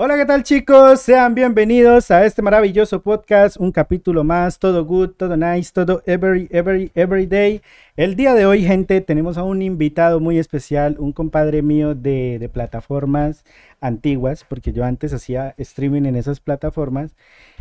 Hola, ¿qué tal chicos? Sean bienvenidos a este maravilloso podcast, un capítulo más, todo good, todo nice, todo every, every, every day. El día de hoy, gente, tenemos a un invitado muy especial, un compadre mío de, plataformas antiguas, porque yo antes hacía streaming en esas plataformas.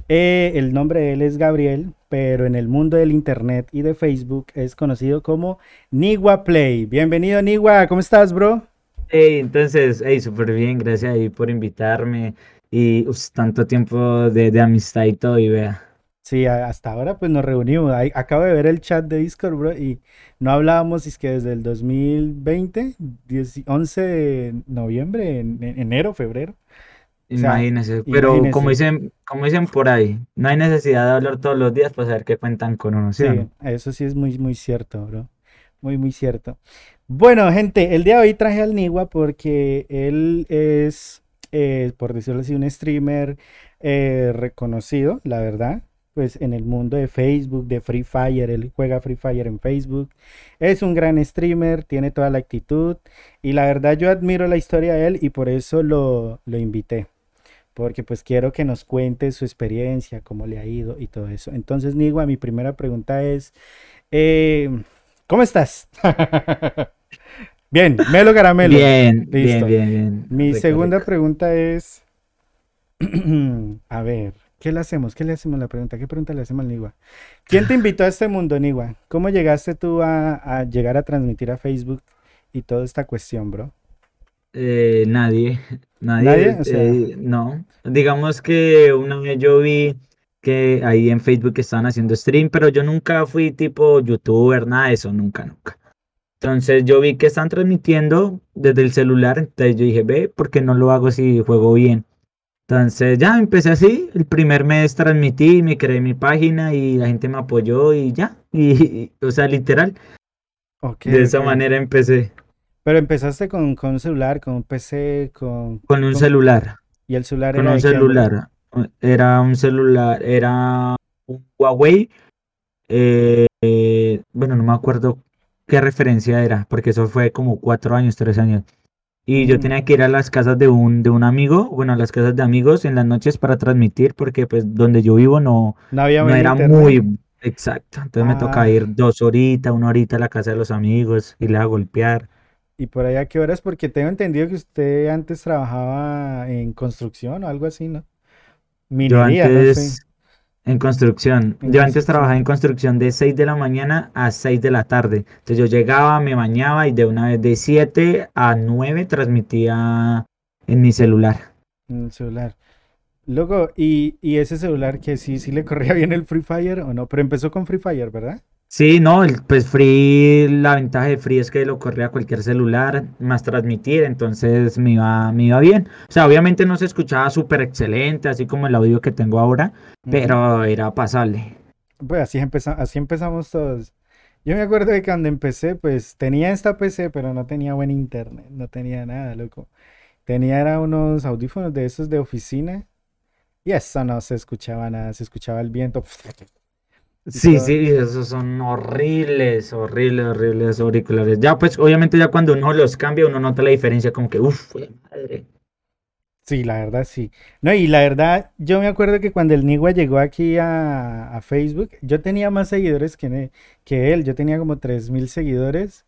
Eh, el nombre de él es Gabriel, pero en el mundo del internet y de Facebook es conocido como Nigua Play. Bienvenido, Nigua, ¿cómo estás, bro? Hey, entonces, hey, súper bien, gracias ahí por invitarme y uf, tanto tiempo de, de amistad y todo, y vea. Sí, hasta ahora pues nos reunimos. Ahí- acabo de ver el chat de Discord, bro, y no hablábamos, es que desde el 2020, 10 11 de noviembre, en, en enero, febrero. O sea, Imagínense, pero como dicen, como dicen por ahí, no hay necesidad de hablar todos los días para saber qué cuentan con uno, ¿sí Sí, eso sí es muy, muy cierto, bro. Muy, muy cierto. Bueno, gente, el día de hoy traje al Niwa porque él es, eh, por decirlo así, un streamer eh, reconocido, la verdad, pues en el mundo de Facebook, de Free Fire, él juega Free Fire en Facebook. Es un gran streamer, tiene toda la actitud y la verdad yo admiro la historia de él y por eso lo, lo invité. Porque pues quiero que nos cuente su experiencia, cómo le ha ido y todo eso. Entonces, Niwa, mi primera pregunta es, eh, ¿cómo estás? Bien, Melo Caramelo. Bien, bien, Listo. bien, bien. Mi Rico, segunda rico. pregunta es, a ver, ¿qué le hacemos? ¿Qué le hacemos la pregunta? ¿Qué pregunta le hacemos al Niwa? ¿Quién te invitó a este mundo, Niwa? ¿Cómo llegaste tú a, a llegar a transmitir a Facebook y toda esta cuestión, bro? Eh, nadie, ¿Nadie? nadie, O sea, eh, no. Digamos que una vez yo vi que ahí en Facebook estaban haciendo stream, pero yo nunca fui tipo youtuber, nada de eso, nunca, nunca. Entonces yo vi que están transmitiendo desde el celular, entonces yo dije, ve, ¿por qué no lo hago si juego bien? Entonces ya empecé así, el primer mes transmití, me creé mi página y la gente me apoyó y ya, y, y, o sea, literal, de esa manera empecé. Pero empezaste con, con un celular, con un PC, con, con un con- celular, y el celular con era un celular, era un celular, era un Huawei, eh, eh, bueno, no me acuerdo qué referencia era, porque eso fue como cuatro años, tres años. Y yo tenía que ir a las casas de un, de un amigo, bueno, a las casas de amigos en las noches para transmitir, porque pues donde yo vivo no, no había no buen era internet. muy exacto. Entonces me toca Ah, ir dos horitas, una horita a la casa de los amigos, y a golpear. ¿y por ahí a qué horas? Porque tengo entendido que usted antes trabajaba en construcción o algo así, ¿no? Yo Minería, no sé, antes en construcción, en yo antes trabajaba en construcción. de 6 de la mañana a 6 de la tarde. Entonces yo llegaba, me bañaba y de una vez de 7 a 9 transmitía en mi celular. En el celular. Luego, ¿y, y ese celular que sí, sí le corría bien el Free Fire o no? Pero empezó con Free Fire, ¿verdad? Sí, no, el- pues Free, la ventaja de Free es que lo corría a cualquier celular, más transmitir, entonces me iba, me iba bien. O sea, obviamente no se escuchaba súper excelente, así como el audio que tengo ahora, pero era pasable. Pues así empeza- así empezamos todos. Yo me acuerdo de cuando empecé, pues tenía esta PC, pero no tenía buen internet, no tenía nada, loco. Tenía era unos audífonos de esos de oficina y eso no se escuchaba nada, se escuchaba el viento Sí, sí, esos son horribles, horribles, horribles auriculares. Ya, pues obviamente ya cuando uno los cambia, uno nota la diferencia, como que, uff, madre. Sí, la verdad sí. No, y la verdad, yo me acuerdo que cuando el Nigua llegó aquí a, a Facebook, yo tenía más seguidores que, que él, yo tenía como 3000 seguidores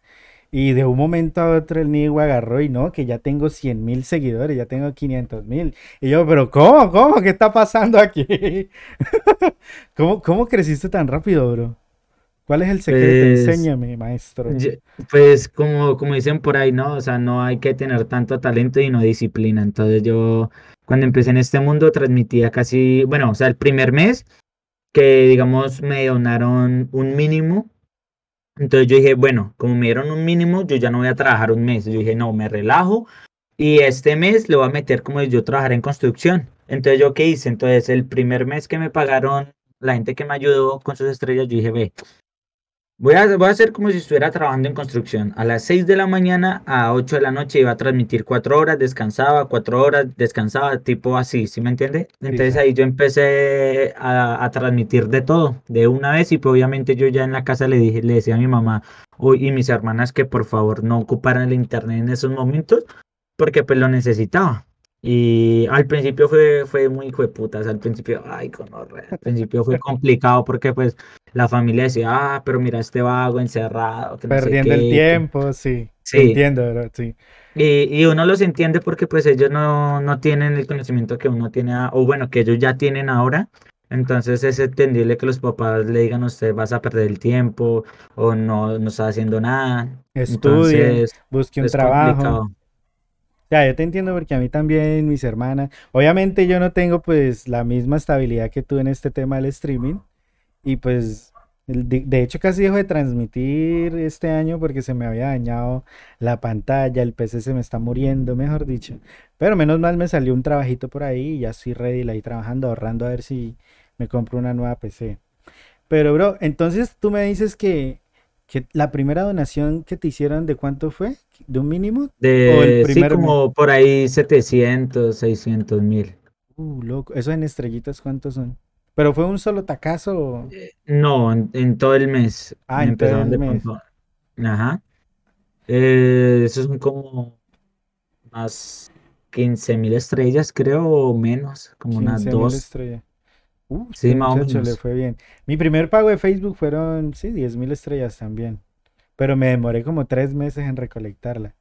y de un momento a otro el Nigua agarró y no, que ya tengo 100 mil seguidores, ya tengo 500 mil. Y yo, pero ¿cómo? ¿Cómo? ¿Qué está pasando aquí? ¿Cómo, cómo creciste tan rápido, bro? ¿Cuál es el secreto? Pues, Enséñame, maestro. pues como, como dicen por ahí, ¿no? O sea, no hay que tener tanto talento y no disciplina. Entonces yo, cuando empecé en este mundo, transmitía casi, bueno, o sea, el primer mes que, digamos, me donaron un mínimo. Entonces yo dije, bueno, como me dieron un mínimo, yo ya no voy a trabajar un mes. Yo dije, no, me relajo y este mes le voy a meter como yo trabajara en construcción. Entonces yo, ¿qué hice? Entonces el primer mes que me pagaron, la gente que me ayudó con sus estrellas, yo dije, ve. Voy a, voy a hacer como si estuviera trabajando en construcción. A las 6 de la mañana a 8 de la noche iba a transmitir 4 horas, descansaba, 4 horas, descansaba, tipo así, ¿sí me entiende? Entonces ahí yo empecé a, a transmitir de todo, de una vez, y pues obviamente yo ya en la casa le dije, le decía a mi mamá o- y mis hermanas que por favor no ocuparan el internet en esos momentos, porque pues lo necesitaba. Y al principio fue, fue muy hijo de putas, al principio, ay, conorrea, al principio fue complicado porque pues la familia decía, ah, pero mira este vago encerrado, que no sé Perdiendo el tiempo, sí. Sí, entiendo, bro, sí. y, y uno los entiende porque pues ellos no, no tienen el conocimiento que uno tiene, a- o bueno, que ellos ya tienen ahora. Entonces es entendible que los papás le digan a usted vas a perder el tiempo o no, no está haciendo nada. Estudie, Entonces busque un es trabajo. complicado. Ya, yo te entiendo porque a mí también, mis hermanas, obviamente yo no tengo pues la misma estabilidad que tú en este tema del streaming y pues de, de hecho casi dejo de transmitir este año porque se me había dañado la pantalla, el PC se me está muriendo, mejor dicho. Pero menos mal me salió un trabajito por ahí y ya estoy ready ahí trabajando, ahorrando a ver si me compro una nueva PC. Pero bro, entonces tú me dices que, que la primera donación que te hicieron, ¿de cuánto fue? ¿De un mínimo? ¿O el De, sí, como por ahí 700 600 mil. Uh, loco. ¿Eso en estrellitas cuántos son? ¿Pero fue un solo tacazo? o- No, en, en todo el mes. Ah, en todo el de mes. Ajá. Eh, esos son como unas 15 mil estrellas, creo, o menos, como unas 15 mil dos. estrellas. Uh, Sí, este más muchacho le fue bien. Mi primer pago de Facebook fueron, sí, 10 mil estrellas también. Pero me demoré como tres meses en recolectarla.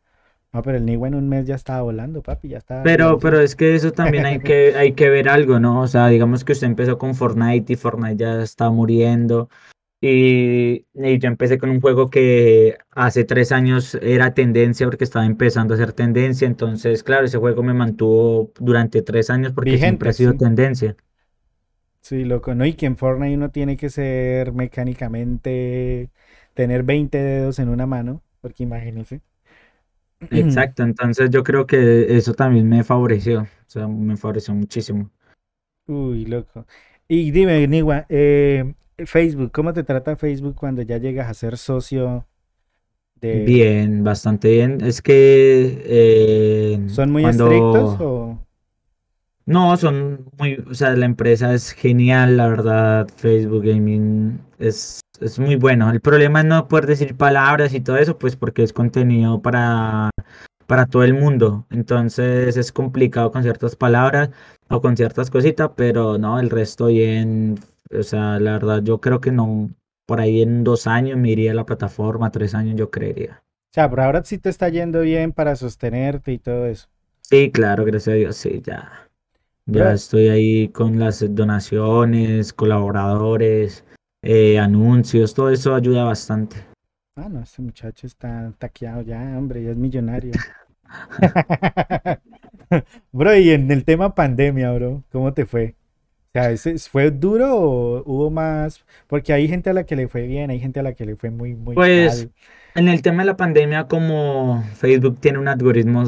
No, pero el Niwa en un mes ya estaba volando, papi, ya estaba Pero, pero es que eso también hay que, hay que ver algo, ¿no? O sea, digamos que usted empezó con Fortnite y Fortnite ya está muriendo. Y, y yo empecé con un juego que hace tres años era tendencia porque estaba empezando a ser tendencia. Entonces, claro, ese juego me mantuvo durante tres años porque siempre ha sido sí. tendencia. Sí, loco. No, y que en Fortnite uno tiene que ser mecánicamente, tener 20 dedos en una mano, porque imagínense. Exacto, entonces yo creo que eso también me favoreció. O sea, me favoreció muchísimo. Uy, loco. Y dime, Niwa, eh, Facebook, ¿cómo te trata Facebook cuando ya llegas a ser socio de... Bien, bastante bien. Es que eh, ¿Son muy estrictos o...? No, son muy, o sea, la empresa es genial, la verdad, Facebook Gaming es, es muy bueno. El problema es no poder decir palabras y todo eso, pues porque es contenido para, para todo el mundo. Entonces es complicado con ciertas palabras o con ciertas cositas, pero no, el resto bien. O sea, la verdad, yo creo que no, por ahí en dos años me iría a la plataforma, tres años yo creería. O sea, por ahora sí te está yendo bien para sostenerte y todo eso. Sí, claro, gracias a Dios, sí, ya. Ya estoy ahí con las donaciones, colaboradores, eh, anuncios, todo eso ayuda bastante. ah, no, este muchacho está taqueado ya, hombre, ya es millonario. Bro, y en el tema pandemia, bro, ¿cómo te fue? O sea, ¿ese- ¿fue duro o hubo más? Porque hay gente a la que le fue bien, hay gente a la que le fue muy, muy Pues mal. en el tema de la pandemia, como Facebook tiene un algoritmo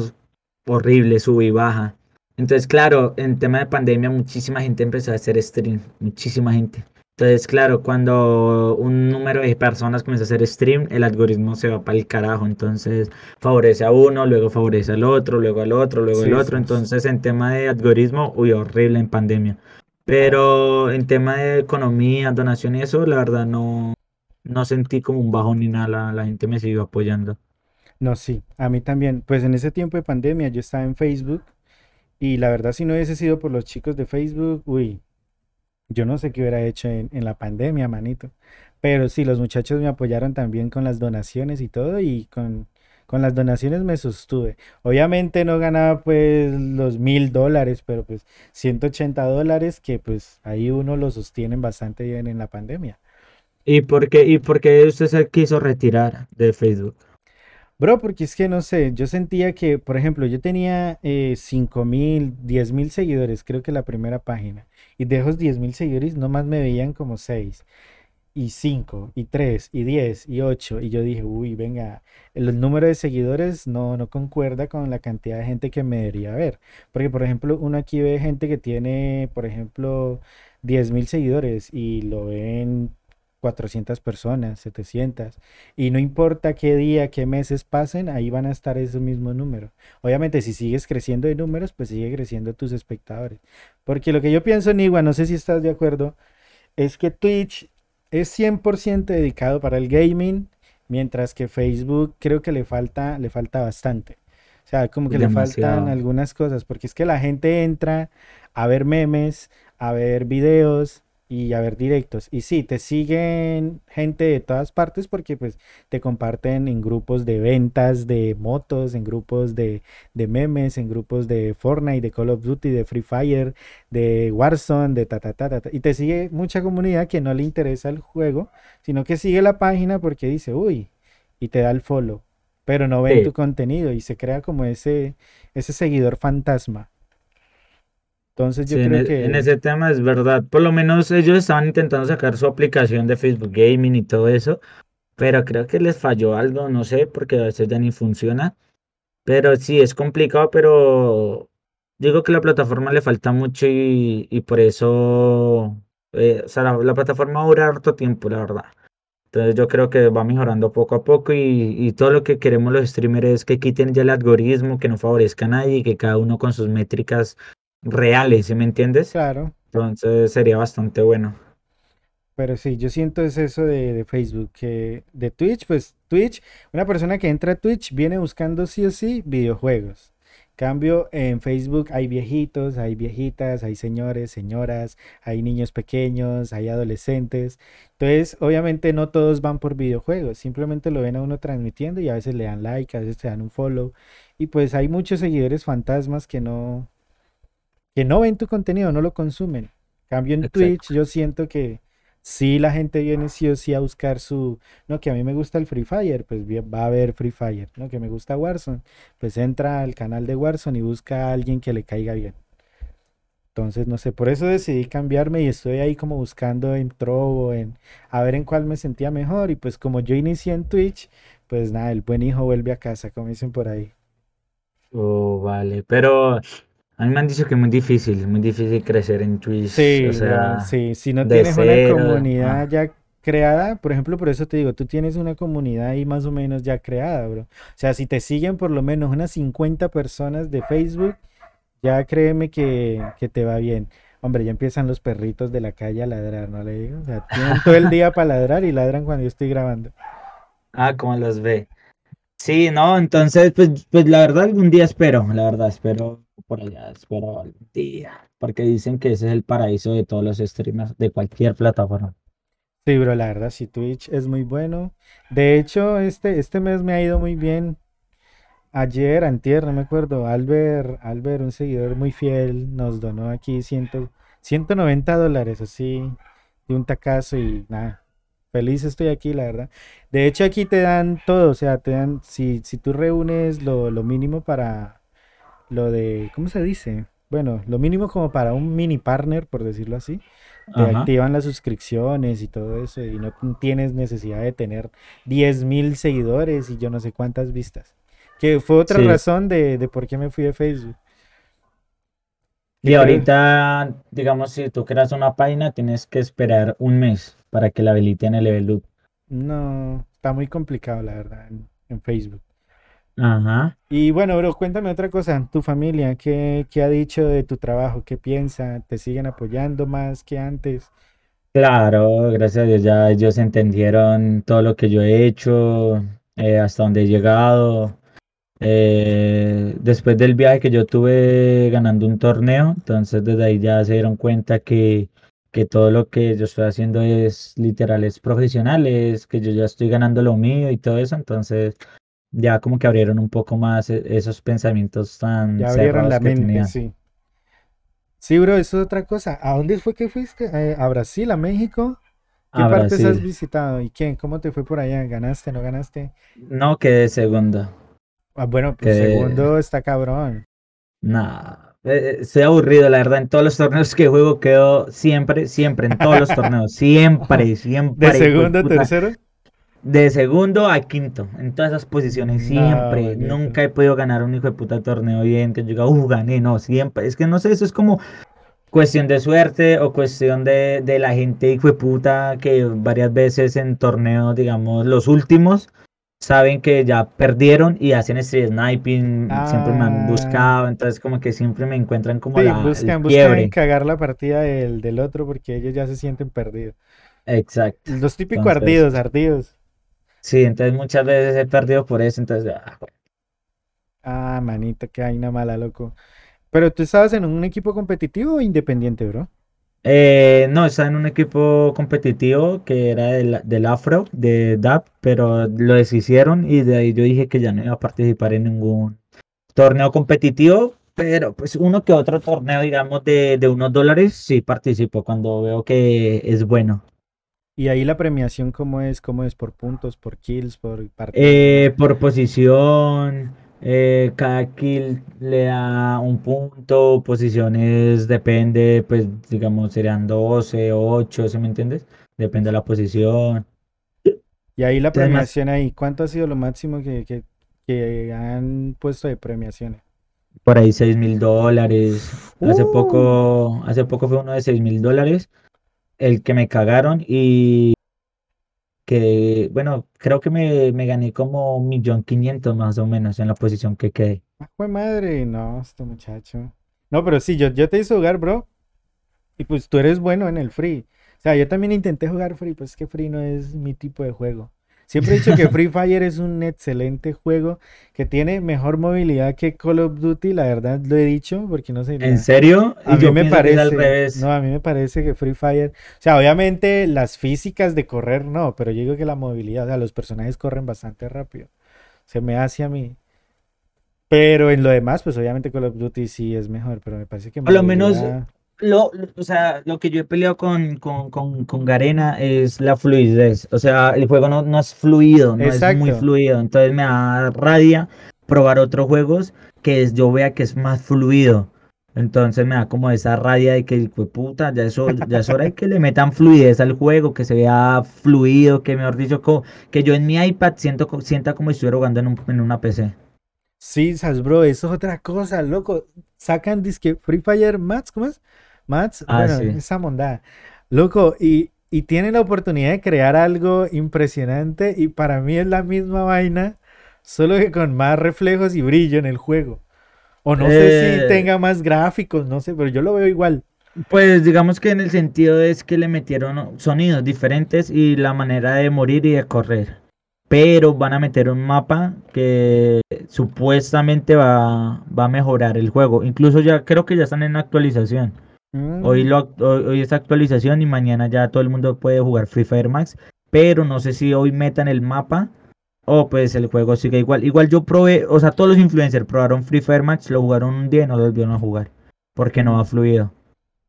horrible, sube y baja. Entonces, claro, en tema de pandemia, muchísima gente empezó a hacer stream, muchísima gente. Entonces, claro, cuando un número de personas comienza a hacer stream, el algoritmo se va para el carajo. Entonces, favorece a uno, luego favorece al otro, luego al otro, luego al Sí, otro. sí. sí. Entonces, en tema de algoritmo, uy, horrible en pandemia. Pero en tema de economía, donación y eso, la verdad no, no sentí como un bajón ni nada. La, la gente me siguió apoyando. No, sí, a mí también. Pues en ese tiempo de pandemia yo estaba en Facebook y la verdad si no hubiese sido por los chicos de Facebook, uy, yo no sé qué hubiera hecho en, la pandemia, manito. Pero sí, los muchachos me apoyaron también con las donaciones y todo y con, con las donaciones me sostuve. Obviamente no ganaba pues los mil dólares, pero pues 180 dólares que pues ahí uno lo sostienen bastante bien en la pandemia. ¿Y por qué, y por qué usted se quiso retirar de Facebook? Bro, porque es que no sé, yo sentía que, por ejemplo, yo tenía eh, 5 mil, 10 mil seguidores, creo que la primera página, y de esos 10 mil seguidores nomás me veían como 6, y 5, y 3, y 10, y 8, y yo dije, uy, venga, el número de seguidores no, no concuerda con la cantidad de gente que me debería ver, porque, por ejemplo, uno aquí ve gente que tiene, por ejemplo, 10 mil seguidores, y lo ven 400 personas, 700. Y no importa qué día, qué meses pasen, ahí van a estar esos mismos números. Obviamente, si sigues creciendo de números, pues sigue creciendo tus espectadores. Porque lo que yo pienso, Nigua, no sé si estás de acuerdo, es que Twitch es 100% dedicado para el gaming, mientras que Facebook creo que le falta, le falta bastante. O sea, como que le faltan algunas cosas, porque es que la gente entra a ver memes, a ver videos y a ver directos. Y sí, te siguen gente de todas partes porque pues te comparten en grupos de ventas de motos, en grupos de, de memes, en grupos de Fortnite, de Call of Duty, de Free Fire, de Warzone, de ta ta ta ta. ta. Y te sigue mucha comunidad que no le interesa el juego, sino que sigue la página porque dice, uy, y te da el follow, pero no ven tu contenido y se crea como ese, ese seguidor fantasma. Entonces yo creo en, que... en ese tema es verdad. Por lo menos ellos estaban intentando sacar su aplicación de Facebook Gaming y todo eso, pero creo que les falló algo, no sé, porque a veces ya ni funciona. Pero sí, es complicado, pero digo que la plataforma le falta mucho y, y por eso, eh, o sea, la, la plataforma dura harto tiempo, la verdad. Entonces yo creo que va mejorando poco a poco y, y, todo lo que queremos los streamers es que quiten ya el algoritmo, que no favorezca a nadie y que cada uno con sus métricas reales, ¿sí me entiendes? Claro. Entonces sería bastante bueno. Pero sí, yo siento es eso de, de, Facebook, que de Twitch, pues Twitch, una persona que entra a Twitch viene buscando sí o sí videojuegos. Cambio en Facebook hay viejitos, hay viejitas, hay señores, señoras, hay niños pequeños, hay adolescentes. Entonces, obviamente no todos van por videojuegos, simplemente lo ven a uno transmitiendo y a veces le dan like, a veces te dan un follow. Y pues hay muchos seguidores fantasmas que no, que no ven tu contenido, no lo consumen. Cambio en Twitch, yo siento que si la gente viene sí o sí a buscar su, no, que a mí me gusta el Free Fire, pues va a haber Free Fire, no, que me gusta Warzone, pues entra al canal de Warzone y busca a alguien que le caiga bien. Entonces, no sé, por eso decidí cambiarme y estoy ahí como buscando en Trovo, en a ver en cuál me sentía mejor. Y pues como yo inicié en Twitch, pues nada, el buen hijo vuelve a casa, como dicen por ahí. Oh, vale, pero a mí me han dicho que es muy difícil, muy difícil crecer en Twitch. Sí, o sea, sí, si no tienes una comunidad ya creada, por ejemplo, por eso te digo, tú tienes una comunidad ahí más o menos ya creada, bro. O sea, si te siguen por lo menos unas 50 personas de Facebook, ya créeme que, que te va bien. Hombre, ya empiezan los perritos de la calle a ladrar, ¿no le digo? O sea, tienen todo el día para ladrar y ladran cuando yo estoy grabando. Ah, como los ve. Sí, no, entonces, pues, pues la verdad algún día espero, la verdad espero por allá, espero algún día, porque dicen que ese es el paraíso de todos los streamers de cualquier plataforma. Sí, bro, la verdad, sí, Twitch es muy bueno. De hecho, este, este mes me ha ido muy bien. Ayer, antier, no me acuerdo, Albert, Albert, un seguidor muy fiel, nos donó aquí 190 dólares, así, de un tacazo y nada, feliz estoy aquí, la verdad. De hecho, aquí te dan todo, o sea, te dan, si, si tú reúnes lo, lo mínimo para, lo de, ¿cómo se dice? Bueno, lo mínimo como para un mini partner, por decirlo así. Te activan las suscripciones y todo eso y no tienes necesidad de tener 10.000 seguidores y yo no sé cuántas vistas. Que fue otra razón de, de, por qué me fui de Facebook. Y ahorita, digamos, si tú creas una página, tienes que esperar un mes para que la habiliten el level up. No, está muy complicado, la verdad, en Facebook. Ajá. Y bueno, bro, cuéntame otra cosa. Tu familia, ¿qué, qué ha dicho de tu trabajo? ¿Qué piensa? ¿Te siguen apoyando más que antes? Claro, gracias a Dios ya ellos entendieron todo lo que yo he hecho, eh, hasta donde he llegado. Eh, después del viaje que yo tuve ganando un torneo, entonces desde ahí ya se dieron cuenta que, que todo lo que yo estoy haciendo es literal, es profesional, es que yo ya estoy ganando lo mío y todo eso, entonces ya como que abrieron un poco más e, esos pensamientos tan ya abrieron la mente, sí. Sí, bro, eso es otra cosa. ¿A dónde fue que fuiste? Eh, ¿A Brasil, a México? ¿Qué partes has visitado? ¿Y quién? ¿Cómo te fue por allá? ¿Ganaste, no ganaste? No, quedé segundo. Ah, bueno, pues segundo está cabrón. Nah, eh, eh, estoy aburrido, la verdad. En todos los torneos que juego quedo siempre, siempre, en todos los torneos. Siempre, siempre. ¿De segundo tercero? De segundo a quinto, en todas esas posiciones, siempre. Nunca he podido ganar un hijo de puta torneo bien, que yo uh, gané, no, siempre. Es que no sé, eso es como cuestión de suerte o cuestión de, de la gente hijo de puta que varias veces en torneos, digamos, los últimos, saben que ya perdieron y hacen street sniping, siempre me han ah. buscado, entonces como que siempre me encuentran como sí, la buscan, buscan cagar la partida del, del, otro porque ellos ya se sienten perdidos. Exacto. Los típicos ardidos, ardidos. Sí, entonces muchas veces he perdido por eso, entonces... Ah, Ah, manito, qué vaina mala, loco. Pero tú estabas en un equipo competitivo o independiente, bro? Eh, no, estaba en un equipo competitivo que era del, del Afro, de DAP, pero lo deshicieron y de ahí yo dije que ya no iba a participar en ningún torneo competitivo, pero pues uno que otro torneo, digamos, de, de unos dólares, sí participo cuando veo que es bueno. Y ahí la premiación, ¿cómo es? ¿Cómo es? ¿Por puntos, por kills, por Eh, partida? por posición, eh, cada kill le da un punto, posiciones depende, pues digamos serían 12 o 8, ¿sí me entiendes? Depende de la posición. Y ahí la premiación ahí, ¿cuánto ha sido lo máximo que, que, que han puesto de premiaciones? por ahí seis mil dólares. Hace Uh, poco, hace poco fue uno de seis mil dólares, el que me cagaron y que, bueno, creo que me, me gané como un millón quinientos más o menos en la posición que quedé. ah, jue madre, no, este muchacho. No, pero sí, yo, yo te hice jugar, bro. Y pues tú eres bueno en el free. O sea, yo también intenté jugar free, pues es que free no es mi tipo de juego. Siempre he dicho que Free Fire es un excelente juego que tiene mejor movilidad que Call of Duty, la verdad lo he dicho, porque no sé, ¿En serio? a mí me es al parece, revés. no, a mí me parece que Free Fire, o sea, obviamente las físicas de correr no, pero yo digo que la movilidad, o sea, los personajes corren bastante rápido. Se me hace a mí. Pero en lo demás, pues obviamente Call of Duty sí es mejor, pero me parece que Por lo menos. Lo, o sea, lo que yo he peleado con, con, con, con Garena es la fluidez. O sea, el juego no, no es fluido, no es muy fluido. Entonces me da rabia probar otros juegos que es- yo vea que es más fluido. Entonces me da como esa rabia de que, de puta, ya, eso, ya es hora de que le metan fluidez al juego, que se vea fluido, que mejor dicho, que yo en mi iPad siento, sienta como si estuviera jugando en, un- en una PC. Sí, bro, eso es otra cosa, loco. Sacan disque Free Fire Mats, ¿cómo es? Mats, Ah, bueno, sí. esa mondada. Loco, y, y tienen la oportunidad de crear algo impresionante y para mí es la misma vaina, solo que con más reflejos y brillo en el juego. O no sé si Eh, tenga más gráficos, no sé, pero yo lo veo igual. Pues digamos que en el sentido es que le metieron sonidos diferentes y la manera de morir y de correr. Pero van a meter un mapa que supuestamente va, va a mejorar el juego. Incluso ya creo que ya están en actualización. Hoy, Mm, lo, act- hoy, hoy es actualización y mañana ya todo el mundo puede jugar Free Fire Max. Pero no sé si hoy metan el mapa o pues el juego sigue igual. Igual yo probé, o sea, todos los influencers probaron Free Fire Max, lo jugaron un día y no lo volvieron a jugar. Porque no va fluido.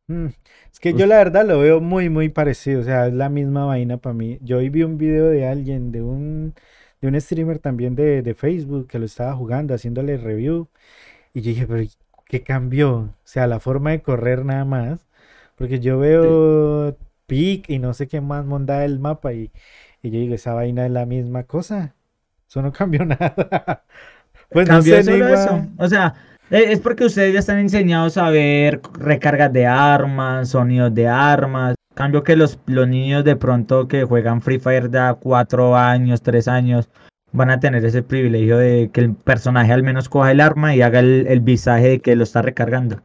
mm. Es que yo la verdad lo veo muy, muy parecido, o sea, es la misma vaina para mí. Yo hoy vi un video de alguien, de un, de un streamer también de, de Facebook que lo estaba jugando, haciéndole review. Y yo dije, pero ¿qué cambió? O sea, la forma de correr nada más. Porque yo veo pic y no sé qué más monda del mapa y, y yo digo, esa vaina es la misma cosa. Eso no cambió nada. Pues no Cambió sé, solo eso. O sea, e- es porque ustedes ya están enseñados a ver recargas de armas, sonidos de armas. Cambio que los, los niños de pronto que juegan Free Fire de a cuatro años, tres años, van a tener ese privilegio de que el personaje al menos coja el arma y haga el, el visaje de que lo está recargando.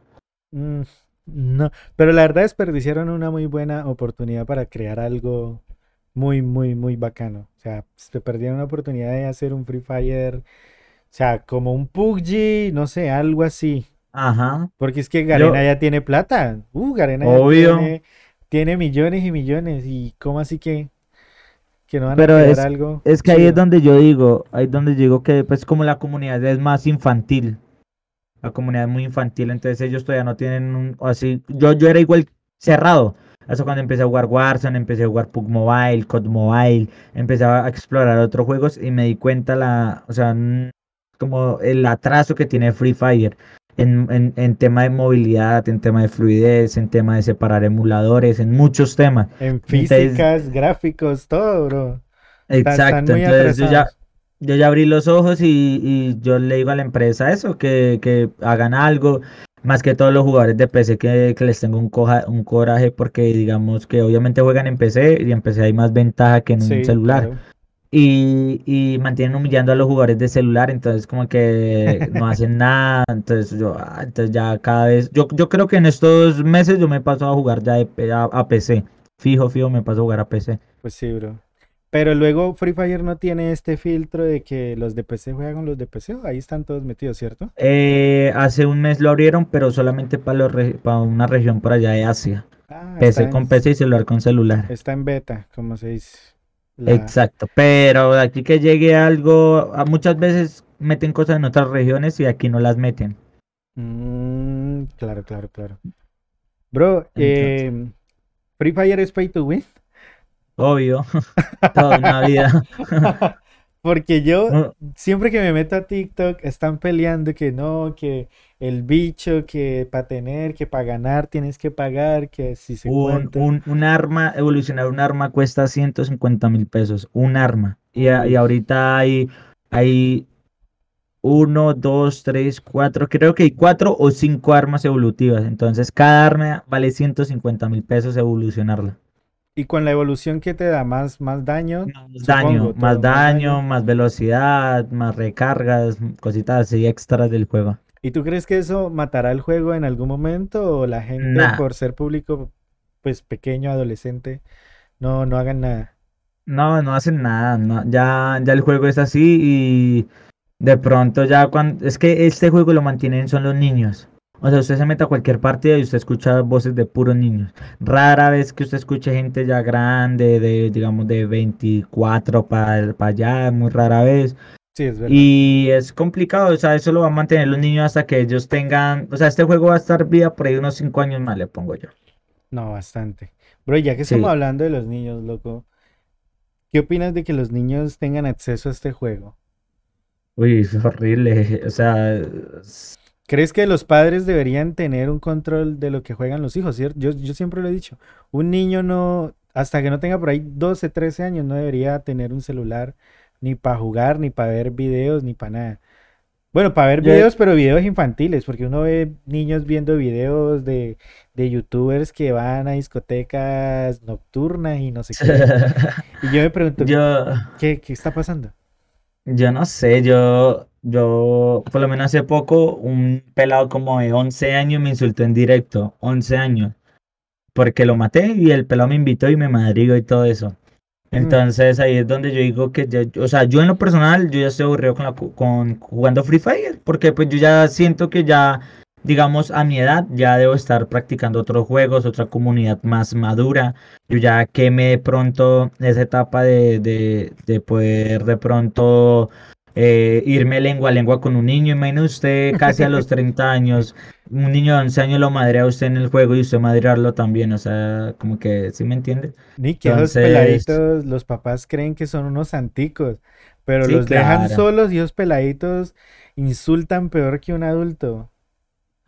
Mm, no, pero la verdad desperdiciaron una muy buena oportunidad para crear algo muy, muy, muy bacano. O sea, se perdieron una oportunidad de hacer un Free Fire, o sea, como un PUBG, no sé, algo así. Ajá. Porque es que Garena Yo, ya tiene plata. Uh, Garena ya tiene, tiene millones y millones. ¿Y cómo así que, que no van Pero es, algo es que ahí es donde yo digo, ahí es donde digo que pues como la comunidad es más infantil. La comunidad es muy infantil, entonces ellos todavía no tienen un, así, yo, yo era igual cerrado. Hasta cuando empecé a jugar Warzone, empecé a jugar PUBG Mobile, COD Mobile, empecé a explorar otros juegos y me di cuenta la, o sea, como el atraso que tiene Free Fire en, en, en tema de movilidad, en tema de fluidez, en tema de separar emuladores, en muchos temas. En Entonces, físicas, gráficos, todo, bro. Están exacto, entonces yo ya, yo ya abrí los ojos y, y yo le digo a la empresa eso, que, que hagan algo, más que todos los jugadores de PC que, que les tengo un, coja- un coraje porque digamos que obviamente juegan en PC y en PC hay más ventaja que en un celular claro. Y, y mantienen humillando a los jugadores de celular, entonces como que no hacen nada, entonces yo, ah, entonces ya cada vez, yo, yo creo que en estos meses yo me paso a jugar ya de a, a PC, fijo, fijo, me paso a jugar a PC. Pues sí, bro. Pero luego Free Fire no tiene este filtro de que los de PC juegan con los de PC. Ahí están todos metidos, ¿cierto? Eh, hace un mes lo abrieron, pero solamente para, para una región por allá de Asia. Ah, PC con en, PC y celular con celular. está en beta, como se dice. La... Exacto, pero de aquí que llegue algo, muchas veces meten cosas en otras regiones y aquí no las meten. Mm, claro, claro, claro. Bro, eh, Free Fire es pay to win. obvio, toda una vida. Porque yo No, siempre que me meto a TikTok están peleando que no, que el bicho, que para tener, que para ganar tienes que pagar, que si se Un, cuenta. un, un arma, evolucionar un arma cuesta 150 mil pesos, un arma. Y, a- y ahorita hay, hay uno, dos, tres, cuatro, creo que hay cuatro o cinco armas evolutivas. Entonces cada arma vale 150 mil pesos evolucionarla. Y con la evolución que te da más, más daño, Más daño, supongo, más daño, daño. más velocidad, más recargas, cositas así extras del juego. ¿Y tú crees que eso matará el juego en algún momento o la gente Nah, por ser público, pues pequeño, adolescente, no, no hagan nada? no, no hacen nada, no, ya, ya el juego es así y de pronto ya cuando... Es que este juego lo mantienen son los niños. O sea, usted se mete a cualquier partida y usted escucha voces de puros niños. Rara vez que usted escuche gente ya grande, de digamos de 24 para allá, muy rara vez. Sí, es verdad. Y es complicado, o sea, eso lo van a mantener los niños hasta que ellos tengan, o sea, este juego va a estar vida por ahí unos 5 años más, le pongo yo. No, bastante. Bro, ya que estamos Sí. hablando de los niños, loco, ¿qué opinas de que los niños tengan acceso a este juego? Uy, es horrible, o sea, es- ¿Crees que los padres deberían tener un control de lo que juegan los hijos, cierto? Yo, yo siempre lo he dicho, un niño no, hasta que no tenga por ahí 12, 13 años, no debería tener un celular ni para jugar, ni para ver videos, ni para nada. Bueno, para ver videos, pero videos infantiles, porque uno ve niños viendo videos de, de youtubers que van a discotecas nocturnas y no sé qué. Y yo me pregunto, yo, ¿qué, qué está pasando? yo no sé, yo, yo, por lo menos hace poco, un pelado como de 11 años me insultó en directo, 11 años, porque lo maté y el pelado me invitó y me madrigo y todo eso. Mm, Entonces ahí es donde yo digo que ya, o sea, yo en lo personal, yo ya estoy aburrido con, la, con jugando Free Fire, porque pues yo ya siento que ya, digamos, a mi edad ya debo estar practicando otros juegos, otra comunidad más madura. Yo ya quemé de pronto esa etapa de, de, de poder de pronto eh, irme lengua a lengua con un niño. Imagine usted casi a los 30 años, un niño de 11 años lo madrea usted en el juego y usted madrearlo también, o sea, como que, ¿sí me entiende? Ni que Entonces, peladitos, los papás creen que son unos santicos, pero sí, los dejan solos y esos peladitos insultan peor que un adulto.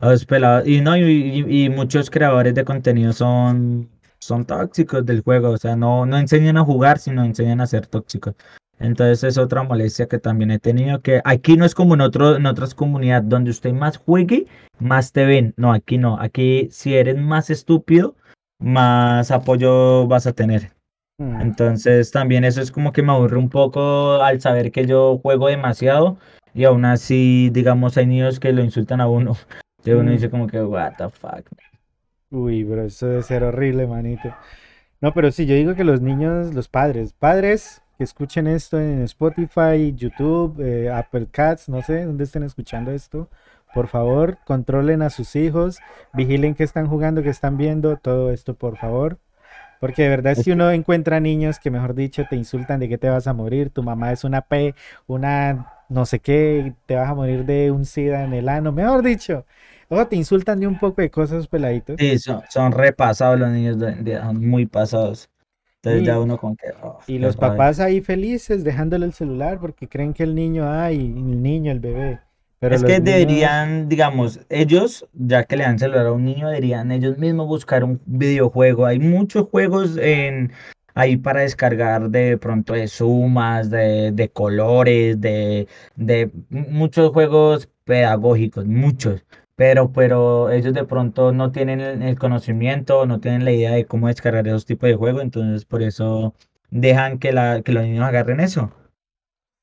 Los pelados. Y no, y, y- y muchos creadores de contenido son, son tóxicos del juego. O sea, no, no enseñan a jugar, sino enseñan a ser tóxicos. Entonces es otra molestia que también he tenido, que aquí no es como en otro, en otras comunidades donde usted más juegue, más te ven. No, aquí no. Aquí si eres más estúpido, más apoyo vas a tener. Mm, Entonces también eso es como que me aburre un poco al saber que yo juego demasiado y aún así, digamos, hay niños que lo insultan a uno. Y uno mm. dice como que, what the fuck. Uy, bro, eso debe ser horrible, manito. No, pero sí, yo digo que los niños, los padres, padres que escuchen esto en Spotify, YouTube, eh, Apple Cats, no sé dónde estén escuchando esto, por favor, controlen a sus hijos, vigilen qué están jugando, qué están viendo, todo esto, por favor. Porque de verdad, si que, uno encuentra niños que, mejor dicho, te insultan de que te vas a morir, tu mamá es una P, una no sé qué, te vas a morir de un SIDA en el ano, mejor dicho. O te insultan de un poco de cosas, peladitos. sí, son, son repasados los niños de son muy pasados. Entonces ya Y, uno como que, oh, y los rabia. papás ahí felices dejándole el celular porque creen que el niño, ay, el niño, el bebé. Pero Es que niños, deberían, digamos, ellos, ya que le dan celular a un niño, deberían ellos mismos buscar un videojuego. Hay muchos juegos en ahí para descargar de pronto de sumas, de, de colores, de, de mu- muchos juegos pedagógicos, muchos. Pero, pero ellos de pronto no tienen el, conocimiento, no tienen la idea de cómo descargar esos tipos de juegos, entonces por eso dejan que la, que los niños agarren eso.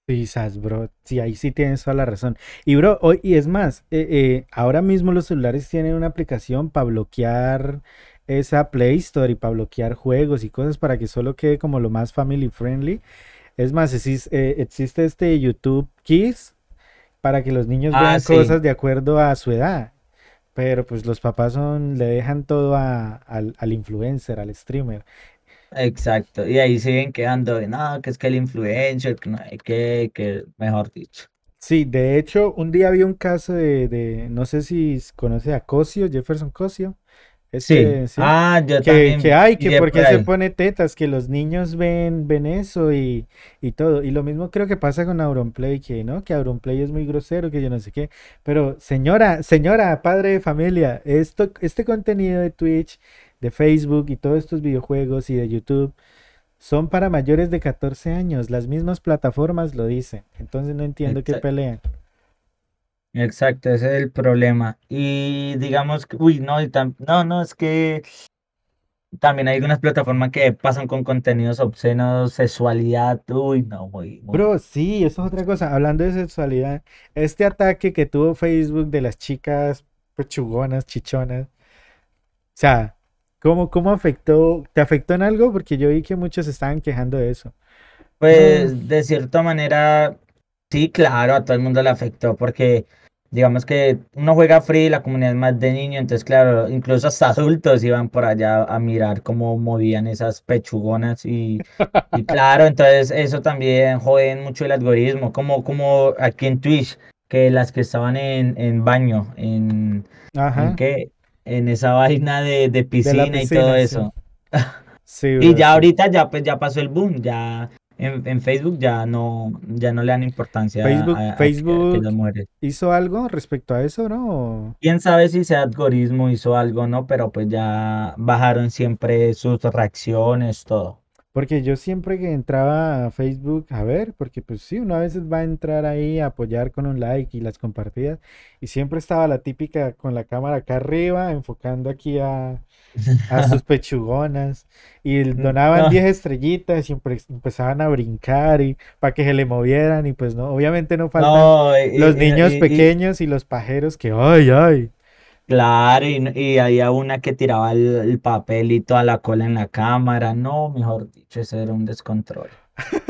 quizás, bro, sí, ahí sí tienes toda la razón. Y, bro, hoy, y es más, eh, eh, ahora mismo los celulares tienen una aplicación para bloquear esa Play Store y para bloquear juegos y cosas para que solo quede como lo más family friendly. Es más, eh, existe este YouTube Kids para que los niños ah, vean cosas de acuerdo a su edad. Pero pues los papás son, le dejan todo al, al, influencer, al streamer. Exacto, y ahí siguen quedando, no, que es que el influencer, que no hay que, que mejor dicho. Sí, de hecho, un día vi un caso de, de no sé si conoce a Cosio, Jefferson Cosio. Este, sí. Ah, yo que, también. Que hay, que porque se pone tetas, que los niños ven, ven eso y, y, todo. Y lo mismo creo que pasa con Auronplay, que no, que Auronplay es muy grosero, que yo no sé qué. Pero señora, señora, padre de familia, esto, este contenido de Twitch, de Facebook y todos estos videojuegos y de YouTube son para mayores de 14 años. Las mismas plataformas lo dicen. Entonces no entiendo qué pelean. Exacto, ese es el problema. Y digamos que, uy, no, no, no, es que también hay algunas plataformas que pasan con contenidos obscenos, sexualidad, uy, no, muy, Bro, sí, eso es otra cosa. Hablando de sexualidad, este ataque que tuvo Facebook de las chicas pechugonas, chichonas, o sea, ¿cómo, cómo afectó? ¿Te afectó en algo? Porque yo vi que muchos estaban quejando de eso. Pues, de cierta manera, sí, claro, a todo el mundo le afectó, porque digamos que uno juega free, la comunidad es más de niño, entonces claro, incluso hasta adultos iban por allá a mirar cómo movían esas pechugonas y, y claro, entonces eso también jode mucho el algoritmo, como, como aquí en Twitch, que las que estaban en, en baño, en, ¿en qué? En esa vaina de, de, piscina, y todo eso. y ya ahorita ya pues ya pasó el boom, ya en, Facebook ya no, ya no le dan importancia Facebook, a, Facebook hizo algo respecto a eso, ¿no? Quién sabe si ese algoritmo hizo algo, ¿no? Pero pues ya bajaron siempre sus reacciones, todo. Porque yo siempre que entraba a Facebook a ver, porque pues sí, uno a veces va a entrar ahí a apoyar con un like y las compartidas, y siempre estaba la típica con la cámara acá arriba, enfocando aquí a, a sus pechugonas, y mm, donaban 10 estrellitas y empezaban a brincar y para que se le movieran, y pues no, obviamente no faltan los niños pequeños y los pajeros que, ay, ay. Claro, y, y había una que tiraba el, papel y toda la cola en la cámara. No, mejor dicho, ese era un descontrol.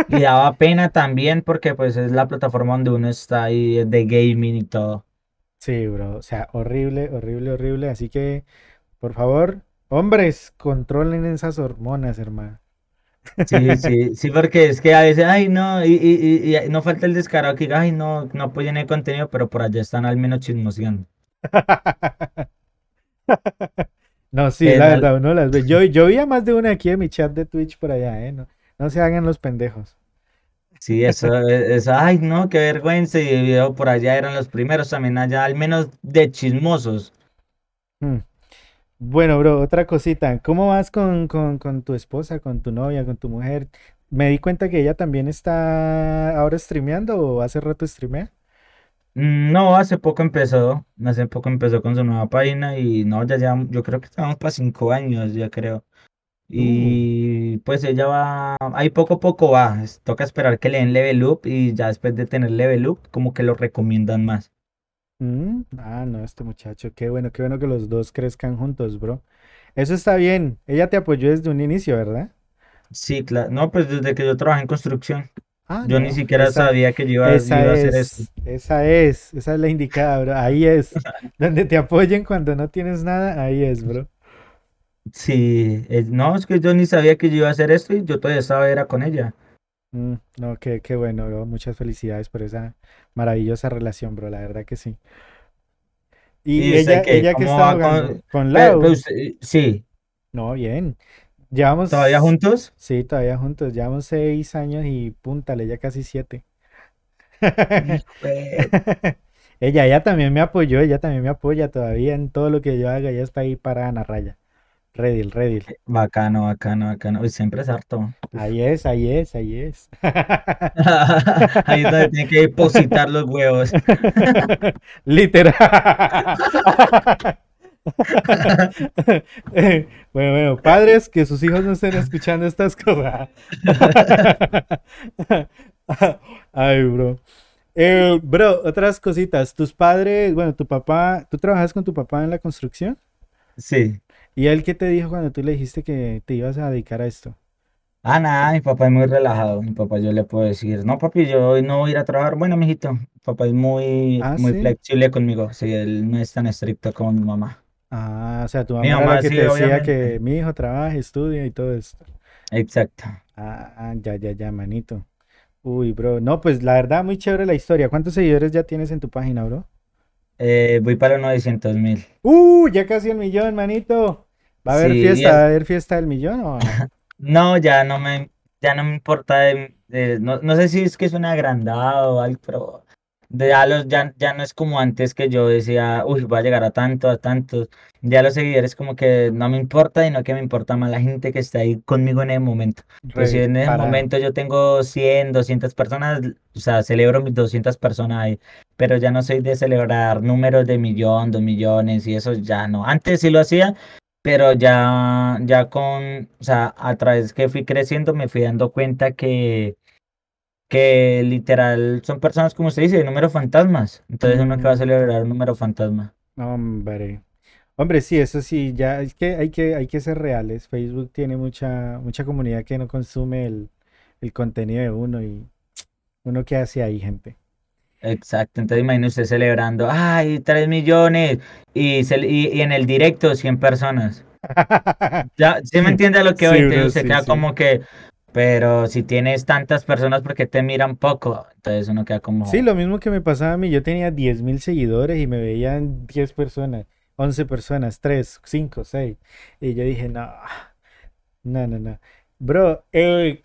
Y daba pena también porque pues es la plataforma donde uno está ahí de gaming y todo. Sí, bro. O sea, horrible, horrible, horrible. Así que, por favor, hombres, controlen esas hormonas, hermano. Sí, sí, sí, porque es que a veces, ay, no, y, y, y no falta el descarado que ay, no, no apoyen el contenido, pero por allá están al menos chismoseando. no, sí, la verdad, uno las ve. Yo, yo vi a más de una aquí en mi chat de Twitch por allá, ¿eh? No, no se hagan los pendejos. Sí, eso, eso, ay, no, qué vergüenza. Y yo por allá eran los primeros también allá, al menos de chismosos. Hmm. Bueno, bro, otra cosita. ¿Cómo vas con, con, con, tu esposa, con tu novia, con tu mujer? Me di cuenta que ella también está ahora streameando o hace rato streamea. Mm, no, hace poco empezó, hace poco empezó con su nueva página y no, ya ya, yo creo que estamos para cinco años, ya creo. Uh. Y pues ella va, ahí poco a poco va, toca esperar que le den level up y ya después de tener level up, como que lo recomiendan más. Mm, ah, no, este muchacho, qué bueno, qué bueno que los dos crezcan juntos, bro. Eso está bien, ella te apoyó desde un inicio, ¿verdad? Sí, claro, no, pues desde que yo trabajé en construcción. Ah, yo ni siquiera sabía que yo iba, a hacer eso. Esa es, esa es la indicada, bro. Ahí es. Donde te apoyen cuando no tienes nada, ahí es, bro. Sí, eh, no, es que yo ni sabía que yo iba a hacer esto y yo todavía estaba era con ella. Mm, no, qué, qué bueno, bro. Muchas felicidades por esa maravillosa relación, bro. La verdad que sí. Y, ella, que, ella que estaba con, con Lau. sí. No, bien. Llevamos. ¿Todavía juntos? Sí, todavía juntos. Llevamos seis años y púntale, ya casi siete. ella, ella también me apoyó, ella también me apoya todavía en todo lo que yo haga. Ella está ahí para Ana Raya. Redil, Redil. Bacano, bacano, bacano. Y siempre es harto. Ahí es, ahí es, ahí es. ahí es donde tiene que depositar los huevos. Literal. bueno, bueno, padres, que sus hijos no estén escuchando estas cosas. Ay, bro. Eh, bro, otras cositas. Tus padres, bueno, tu papá, ¿tú trabajas con tu papá en la construcción? Sí. ¿Y él qué te dijo cuando tú le dijiste que te ibas a dedicar a esto? Ah, nada, mi papá es muy relajado. Mi papá yo le puedo decir, no, papi, yo hoy no voy a ir a trabajar. Bueno, mijito, mi papá es muy, Ah, muy sí. flexible conmigo. Sí, él no es tan estricto como mi mamá. Ah, o sea, tu Mi mamá la mamá que sí, te decía que mi hijo trabaje, estudia y todo esto. Exacto. Ah, ah, ya, ya, ya, manito. Uy, bro. No, pues la verdad, muy chévere la historia. ¿Cuántos seguidores ya tienes en tu página, bro? Eh, voy para los 900 mil. Uh, ya casi el millón, manito. ¿Va a haber Sí, y fiesta? ¿Va a haber fiesta del millón o no? no, ya no me, ya no me importa. de- de- no, no sé si es que es un agrandado o algo, pero de ya, los, ya, ya no es como antes que yo decía, uy, va a llegar a tanto, a tantos. Ya los seguidores como que no me importa, sino que me importa más la gente que está ahí conmigo en el momento. Entonces, si en ese parado. momento yo tengo 100, 200 personas, o sea, celebro mis 200 personas ahí, pero ya no soy de celebrar números de millón, dos millones y eso ya no. Antes sí lo hacía, pero ya, ya con, o sea, a través que fui creciendo me fui dando cuenta que, que literal son personas, como usted dice, de números fantasmas. Entonces uno que va a celebrar un número fantasma. hombre. Hombre, sí, eso sí, ya es que hay que, hay que ser reales. Facebook tiene mucha, mucha comunidad que no consume el, el contenido de uno y uno qué hace ahí, gente. Exacto, entonces imagínese usted celebrando, ay, 3 millones y, cel- y, y en el directo 100 personas. Ya, ¿sí me entiende a lo que? Sí, Entonces bro, usted sí, queda sí. como que, pero si tienes tantas personas, ¿por qué te miran poco? Entonces uno queda Sí, como, lo mismo que me pasaba a mí. Yo tenía 10.000 seguidores y me veían 10 personas, 11 personas, 3, 5, 6. Y yo dije, no, no, no, no. Bro, eh,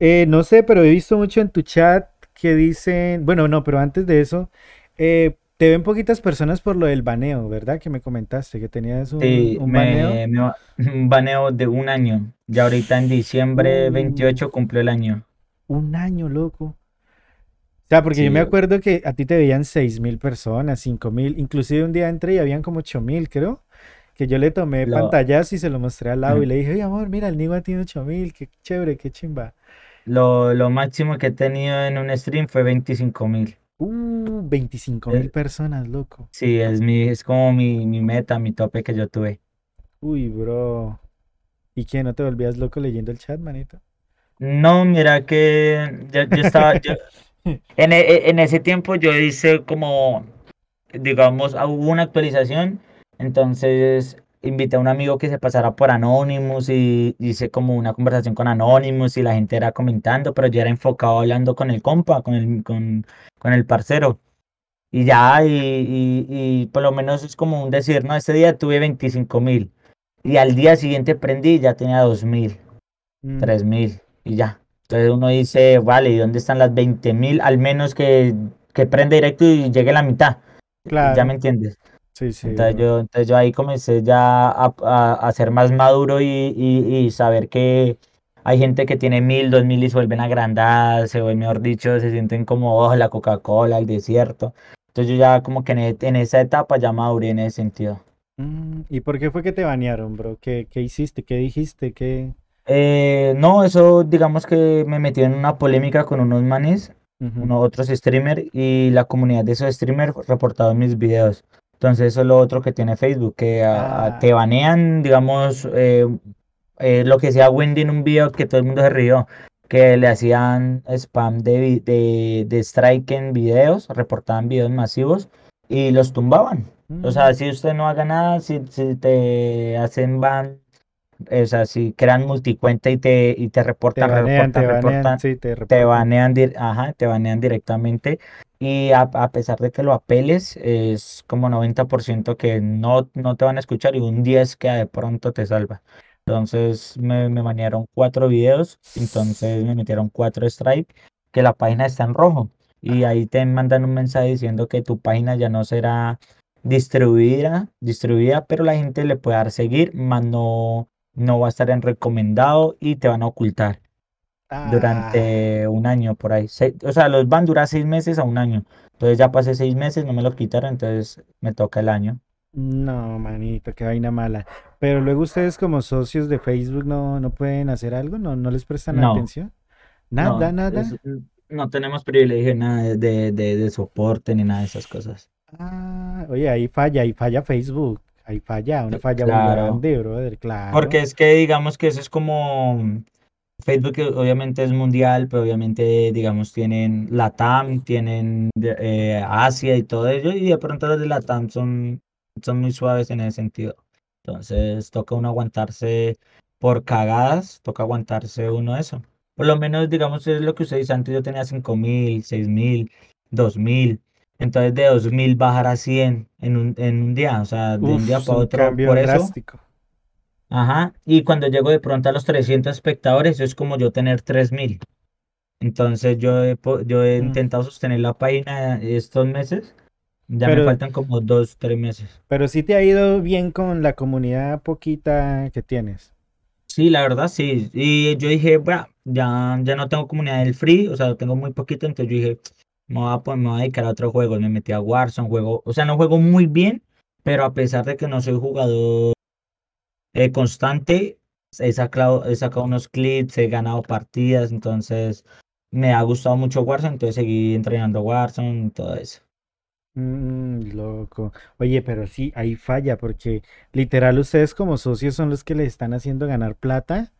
eh, no sé, pero he visto mucho en tu chat que dicen, bueno, no, pero antes de eso, eh, te ven poquitas personas por lo del baneo, ¿verdad? Que me comentaste que tenías un, sí, un baneo. me, me va- un baneo de un año. Ya ahorita en diciembre Uh, 28 cumplió el año. un año, loco. O sea, porque yo me acuerdo que a ti te veían seis mil personas, cinco mil, inclusive un día entré y habían como ocho mil, creo, que yo le tomé lo, pantallazo y se lo mostré al lado y le dije, oye, amor, mira, el Nigua tiene ocho mil, qué chévere, qué chimba. Lo, lo máximo que he tenido en un stream fue 25 mil. Uh, veinticinco mil personas, loco. Sí, es mi, es como mi, mi meta, mi tope que yo tuve. Uy, bro. ¿Y qué? ¿No te volvías loco leyendo el chat, manito? No, mira que yo, yo estaba, yo, en, e- en ese tiempo yo hice como, digamos, hubo una actualización, entonces invité a un amigo que se pasara por Anonymous y hice como una conversación con Anonymous y la gente era comentando, pero yo era enfocado hablando con el compa, con el, con, con el parcero. Y ya, y, y, y por lo menos es como un decir, no, este día tuve 25 mil y al día siguiente prendí y ya tenía 2 mil. Mm, tres mil y ya. Entonces uno dice, vale, ¿y dónde están las veinte mil? Al menos que, que prenda directo y llegue la mitad. Ya me claro. entiendes. Sí, sí, Entonces yo, entonces yo ahí comencé ya a, a, a ser más maduro y, y, y saber que hay gente que tiene mil, dos mil y se vuelven agrandadas, se vuelven, mejor dicho, se sienten como oh, la Coca-Cola, el desierto. Entonces yo ya como que en, e- en esa etapa ya maduré en ese sentido. Mm, ¿y por qué fue que te banearon, bro? ¿Qué, qué hiciste? ¿Qué dijiste? ¿Qué? Eh, no, eso digamos que me metió en una polémica con unos manes Ujú. unos otros streamers y la comunidad de esos streamers reportaron mis videos. Entonces eso es lo otro que tiene Facebook, que a- a- te Ah, banean, digamos, eh, eh, lo que decía Wendy en un video que todo el mundo se rió, que le hacían spam de, de, de strike en videos, reportaban videos masivos y los tumbaban. O sea, mm, si usted no haga nada, si, si te hacen ban, o sea, si crean multicuenta y te, y te te reportan, banean, reportan, te banean, reportan sí, te te reportan. banean, ajá, te banean directamente y a, a pesar de que lo apeles, es como 90% que no, no te van a escuchar y un 10 que de pronto te salva. Entonces me, me banearon cuatro videos, entonces me metieron cuatro strike, que la página está en rojo y ahí te mandan un mensaje diciendo que tu página ya no será distribuida, distribuida, pero la gente le puede dar seguir, más no, no va a estar en recomendado y te van a ocultar Ah, durante un año por ahí. Se- o sea, los van a durar seis meses a un año. Entonces ya pasé seis meses, no me lo quitaron, entonces me toca el año. no, manito, qué vaina mala. Pero luego ustedes como socios de Facebook no, no pueden hacer algo, no, no les prestan No, atención. Nada, no, es- nada. no tenemos privilegio nada de, de, de- de soporte ni nada de esas cosas. Ah, oye, ahí falla, ahí falla Facebook. Hay falla, una falla muy Claro. grande, brother, claro. Porque es que digamos que eso es como Facebook obviamente es mundial, pero obviamente digamos tienen LATAM, tienen eh, Asia y todo ello, y de pronto los de LATAM son, son muy suaves en ese sentido. Entonces toca uno aguantarse por cagadas, toca aguantarse uno eso. Por lo menos digamos es lo que usted dice, antes yo tenía cinco mil, seis mil, dos mil, entonces de dos mil bajar a 100 en un, en un día, o sea, de un día para otro, cambio por eso. drástico. Ajá, y cuando llego de pronto a los 300 espectadores, eso es como yo tener 3000. Entonces yo he, yo he Mm, intentado sostener la página estos meses, ya me faltan como dos, tres meses. pero sí te ha ido bien con la comunidad poquita que tienes. Sí, la verdad sí. Y yo dije, bueno, ya, ya no tengo comunidad del free, o sea, tengo muy poquito, entonces yo dije, me voy a, me a dedicar a otros juegos. Me metí a Warzone, juego, o sea, no juego muy bien, pero a pesar de que no soy jugador eh, constante, he sacado, he sacado unos clips, he ganado partidas, entonces me ha gustado mucho Warzone, entonces seguí entrenando Warzone y todo eso. Mm, loco. Oye, pero sí, ahí falla, porque literal ustedes como socios son los que les están haciendo ganar plata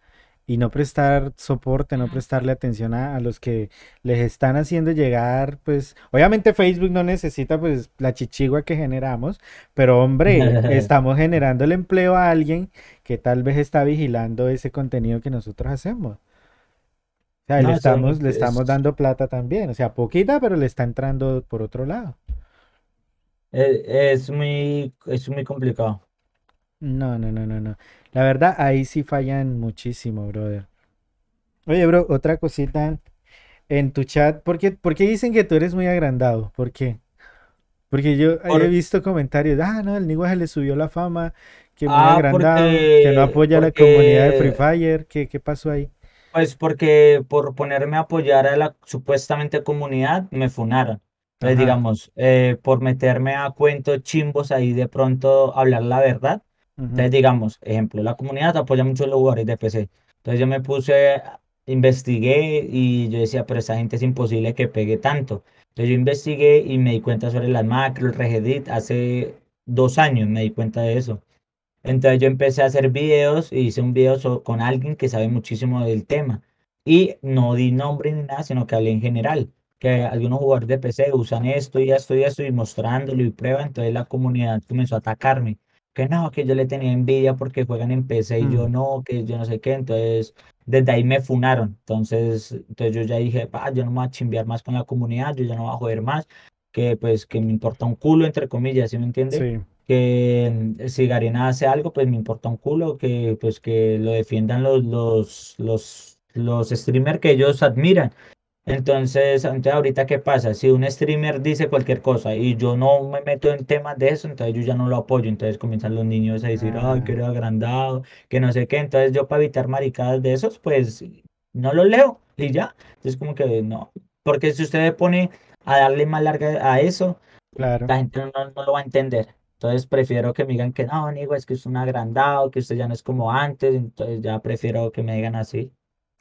y no prestar soporte, no prestarle atención a, a los que les están haciendo llegar, pues, obviamente Facebook no necesita pues la chichigua que generamos, pero hombre, estamos generando el empleo a alguien que tal vez está vigilando ese contenido que nosotros hacemos. O sea, le No, muy, estamos, le estamos es, dando plata también, o sea, poquita, pero le está entrando por otro lado. es, es muy, es muy complicado. No, no, no, no, no. La verdad, ahí sí fallan muchísimo, brother. Oye, bro, otra cosita en tu chat. ¿Por qué, por qué dicen que tú eres muy agrandado? ¿Por qué? Porque yo he visto comentarios, ah, no, el Nigua se le subió la fama, que muy ah, agrandado, que no porque, apoya a la comunidad de Free Fire. ¿Qué, qué pasó ahí? Pues porque por ponerme a apoyar a la supuestamente comunidad me funaron. Entonces, Ajá. digamos, eh, por meterme a cuentos chimbos ahí de pronto hablar la verdad. Entonces, digamos, ejemplo, la comunidad apoya mucho los jugadores de PC. Entonces yo me puse, investigué y yo decía, pero esa gente es imposible que pegue tanto. Entonces yo investigué y me di cuenta sobre las macros, el Regedit, hace dos años me di cuenta de eso. Entonces yo empecé a hacer videos y hice un video so- con alguien que sabe muchísimo del tema. Y no di nombre ni nada, sino que hablé en general. Que algunos jugadores de PC usan esto y esto y esto y mostrándolo y prueba. Entonces la comunidad comenzó a atacarme. Que no, que yo le tenía envidia porque juegan en PC y yo mm, no, que yo no sé qué. Entonces desde ahí me funaron. Entonces, entonces yo ya dije, "Pa, yo no me voy a chimbear más con la comunidad, yo ya no voy a joder más. Que pues que me importa un culo, entre comillas, ¿sí me entiende? sí. que mm, si Garena hace algo, pues me importa un culo, que pues que lo defiendan los, los, los, los streamers que ellos admiran. Entonces, entonces, ahorita, ¿qué pasa? Si un streamer dice cualquier cosa y yo no me meto en temas de eso, entonces yo ya no lo apoyo. Entonces comienzan los niños a decir, ay, que Ah, eres agrandado, que no sé qué. Entonces yo para evitar maricadas de esos, pues no los leo y ya. Entonces como que no. Porque si usted pone a darle más larga a eso, claro. la gente no, no lo va a entender. Entonces prefiero que me digan que no, Nico, es que es un agrandado, que usted ya no es como antes, entonces ya prefiero que me digan así.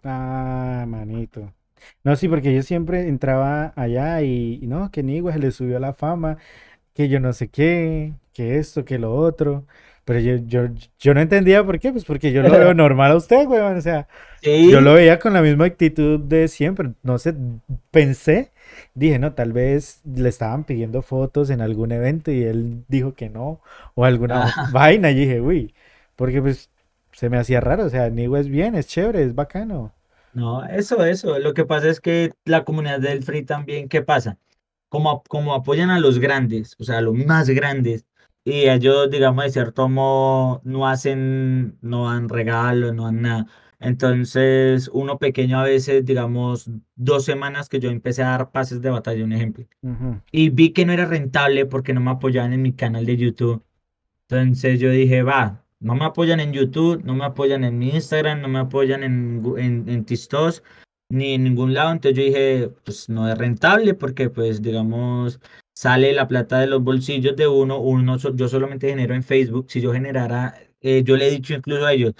Ah, manito. No, sí, porque yo siempre entraba allá y, y no, que Nigua se le subió la fama. que yo no sé qué, que esto, que lo otro. Pero yo, yo, yo no entendía por qué, pues porque yo lo veo normal a usted, weón. O sea, yo lo veía con la misma actitud de siempre. No sé, pensé, dije, no, tal vez le estaban pidiendo fotos en algún evento y él dijo que no, o alguna ah, vaina. Y dije, uy, porque pues se me hacía raro. O sea, Nigo es bien, es chévere, es bacano. No, eso, eso. Lo que pasa es que la comunidad del Free también, ¿qué pasa? Como, como apoyan a los grandes, o sea, a los más grandes, y ellos, digamos, de cierto modo, no hacen, no dan regalos, no dan nada. Entonces, uno pequeño a veces, digamos, dos semanas que yo empecé a dar pases de batalla, un ejemplo. Y vi que no era rentable porque no me apoyaban en mi canal de YouTube. Entonces yo dije, va, no me apoyan en YouTube, no me apoyan en mi Instagram, no me apoyan en, en, en TikTok, ni en ningún lado. Entonces yo dije, pues no es rentable porque pues digamos, sale la plata de los bolsillos de uno, uno yo solamente genero en Facebook. Si yo generara, eh, yo le he dicho incluso a ellos,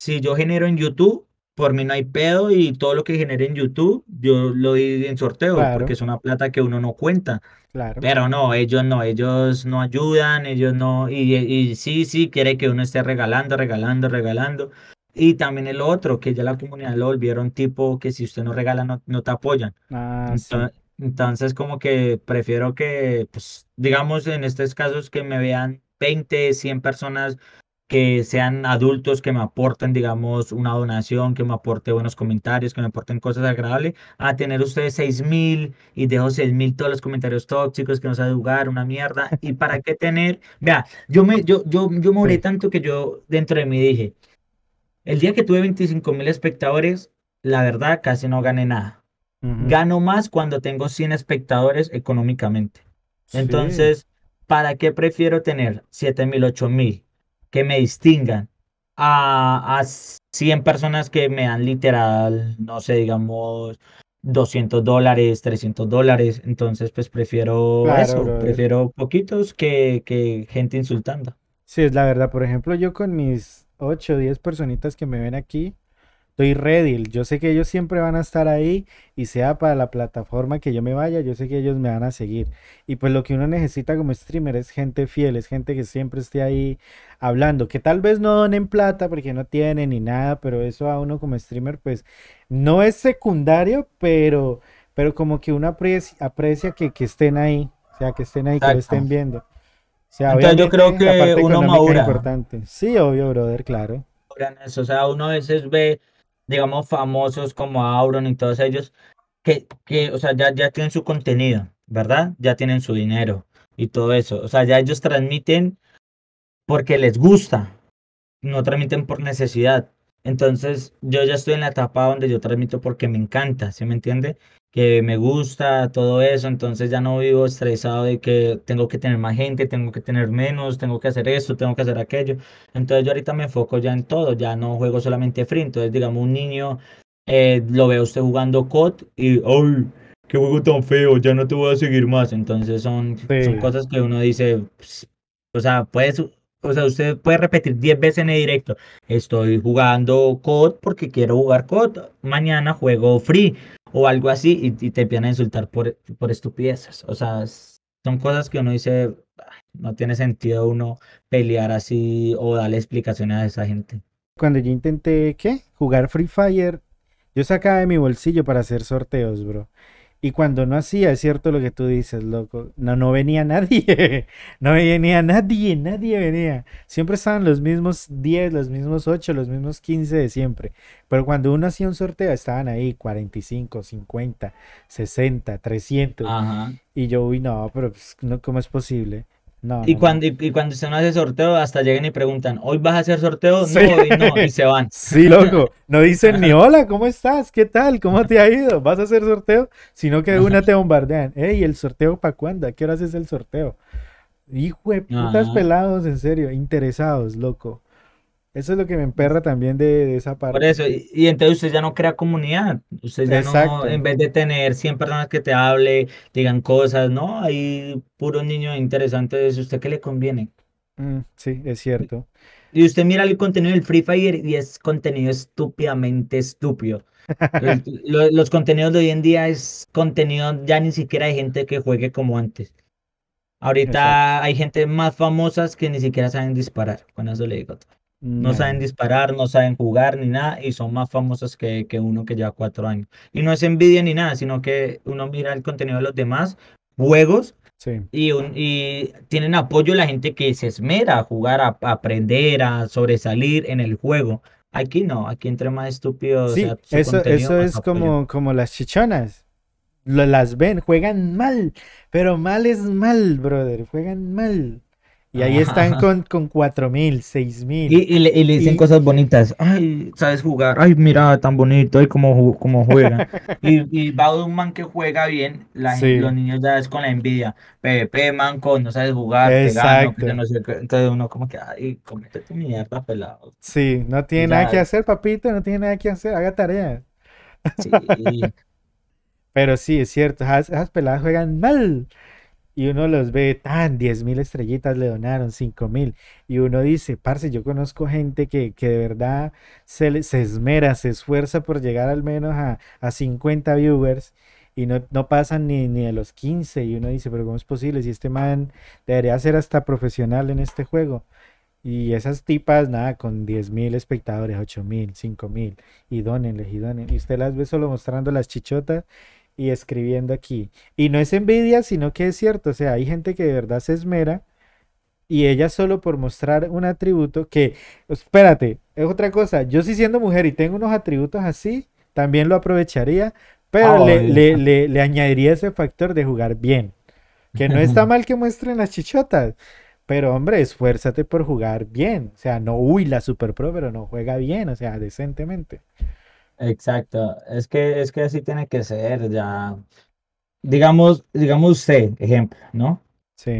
si yo genero en YouTube, por mí no hay pedo y todo lo que genere en YouTube, yo lo doy en sorteo, Claro. porque es una plata que uno no cuenta. Claro. Pero no, ellos no, ellos no ayudan, ellos no, y, y sí, sí, quiere que uno esté regalando, regalando, regalando. Y también el otro, que ya la comunidad lo volvieron tipo que si usted no regala, no, no te apoyan. Ah, sí. Ento- Entonces, como que prefiero que, pues, digamos, en estos casos que me vean 20, 100 personas que sean adultos, que me aporten, digamos, una donación, que me aporte buenos comentarios, que me aporten cosas agradables, a tener ustedes 6000 y dejo 6000 todos los comentarios tóxicos, que no sabe jugar, una mierda. ¿Y para qué tener? Vea, yo me, yo, yo, yo me oré Sí. tanto que yo dentro de mí dije, el día que tuve 25 mil espectadores, la verdad casi no gané nada. Gano más cuando tengo 100 espectadores económicamente. Sí. Entonces, ¿para qué prefiero tener 7000, 8000 que me distingan a, a 100 personas que me dan literal, no sé, digamos, 200 dólares, 300 dólares? Entonces, pues prefiero Claro, eso, prefiero poquitos que, que gente insultando. Sí, es la verdad. Por ejemplo, yo con mis 8 o 10 personitas que me ven aquí, estoy ready. Yo sé que ellos siempre van a estar ahí y sea para la plataforma que yo me vaya, yo sé que ellos me van a seguir. Y pues lo que uno necesita como streamer es gente fiel, es gente que siempre esté ahí hablando, que tal vez no donen plata porque no tienen ni nada, pero eso a uno como streamer pues no es secundario, pero, pero como que uno aprecia, aprecia que, que estén ahí, o sea, que estén ahí, que lo estén viendo. O sea, Entonces, yo creo que uno madura. importante. Sí, obvio, brother, claro. O sea, uno a veces ve, digamos, famosos como Auron y todos ellos, que, que o sea, ya, ya tienen su contenido, ¿verdad? Ya tienen su dinero y todo eso. O sea, ya ellos transmiten porque les gusta, no transmiten por necesidad. Entonces, yo ya estoy en la etapa donde yo transmito porque me encanta, ¿sí me entiende? Que me gusta todo eso, entonces ya no vivo estresado de que tengo que tener más gente, tengo que tener menos, tengo que hacer esto, tengo que hacer aquello. Entonces yo ahorita me enfoco ya en todo, ya no juego solamente free. Entonces, digamos, un niño eh, lo ve a usted jugando COD y, ¡ay! ¡Qué juego tan feo! Ya no te voy a seguir más. Entonces son, cosas que uno dice, pues, o sea, puedes, o sea, usted puede repetir 10 veces en el directo. Estoy jugando COD porque quiero jugar COD. Mañana juego free o algo así y, te empiezan a insultar por, por estupideces. O sea, son cosas que uno dice, "Ay, no tiene sentido uno pelear así o darle explicaciones a esa gente. Cuando yo intenté, ¿qué? Jugar Free Fire, yo sacaba de mi bolsillo para hacer sorteos, bro. Y cuando no hacía, es cierto lo que tú dices, loco. No, no venía nadie. No venía nadie, nadie venía. Siempre estaban los mismos 10, los mismos 8, los mismos 15 de siempre. Pero cuando uno hacía un sorteo, estaban ahí 45, 50, 60, 300. Ajá. Y yo, uy, no, pero pues, no, ¿cómo es posible? No, Y no, cuando, y, y cuando usted no hace sorteo, hasta llegan y preguntan, ¿hoy vas a hacer sorteo? Sí. No, hoy no, y se van. Sí, loco. No dicen ni hola, ¿cómo estás? ¿Qué tal? ¿Cómo te ha ido? ¿Vas a hacer sorteo? Sino que de una te bombardean. Ey, ¿el sorteo para cuándo? ¿A qué horas es el sorteo? Hijo de putas pelados, en serio, interesados, loco. Eso es lo que me emperra también de, de esa Por parte. eso, y, y entonces usted ya no crea comunidad. Usted ya no, en vez de tener 100 personas que te hable, digan cosas, no, hay puros niños interesantes, ¿usted qué le conviene? Mm, sí, es cierto. Y usted mira el contenido del Free Fire y es contenido estúpidamente estúpido. Los contenidos de hoy en día es contenido ya ni siquiera de gente que juegue como antes. Ahorita Exacto. hay gente más famosas que ni siquiera saben disparar. Con eso le digo todo. No saben disparar, no saben jugar ni nada y son más famosos que, que uno que lleva cuatro años. Y no es envidia ni nada, sino que uno mira el contenido de los demás juegos Sí. y, un- y tienen apoyo la gente que se esmera a jugar, a, a aprender, a sobresalir en el juego. Aquí no, aquí entre más estúpido Sí, sea eso, eso es apoyo. como, como las chichonas. Lo- las ven, juegan mal, pero mal es mal, brother, juegan mal. Y ahí están Ajá. con, con cuatro mil, seis mil. Y, y le, y le dicen Y- cosas bonitas. Ay, sabes jugar. Ay, mira, tan bonito. Ay, cómo, cómo juega. y, y va de un man que juega bien. La gen- Sí. Los niños ya es con la envidia. PvP, manco, no sabes jugar, te gano. no sé qué. Entonces uno como que, ay, comete tu mierda, pelado. Sí, no tiene nada que hacer, papito, no tiene nada que hacer, haga tarea. sí. Pero sí, es cierto, esas, esas peladas juegan mal. Y uno los ve tan 10 mil estrellitas le donaron 5 mil y uno dice, parce, yo conozco gente que, que de verdad se, se esmera, se esfuerza por llegar al menos a, a 50 viewers y no, no pasan ni, ni de los 15 y uno dice, pero ¿cómo es posible si este man debería ser hasta profesional en este juego? Y esas tipas, nada, con 10 mil espectadores, 8 mil, 5 mil, y dónenles, y donen. Y usted las ve solo mostrando las chichotas y escribiendo aquí. Y no es envidia, sino que es cierto. O sea, hay gente que de verdad se esmera y ella solo por mostrar un atributo que, espérate, es otra cosa. Yo si siendo mujer y tengo unos atributos así, también lo aprovecharía, pero le, le, le, le añadiría ese factor de jugar bien. Que no está mal que muestren las chichotas. Pero hombre, esfuérzate por jugar bien. O sea, no, uy, la super pro, pero no juega bien, o sea, decentemente. Exacto, es que, es que así tiene que ser, ya. Digamos, digamos usted, ejemplo, ¿no? Sí,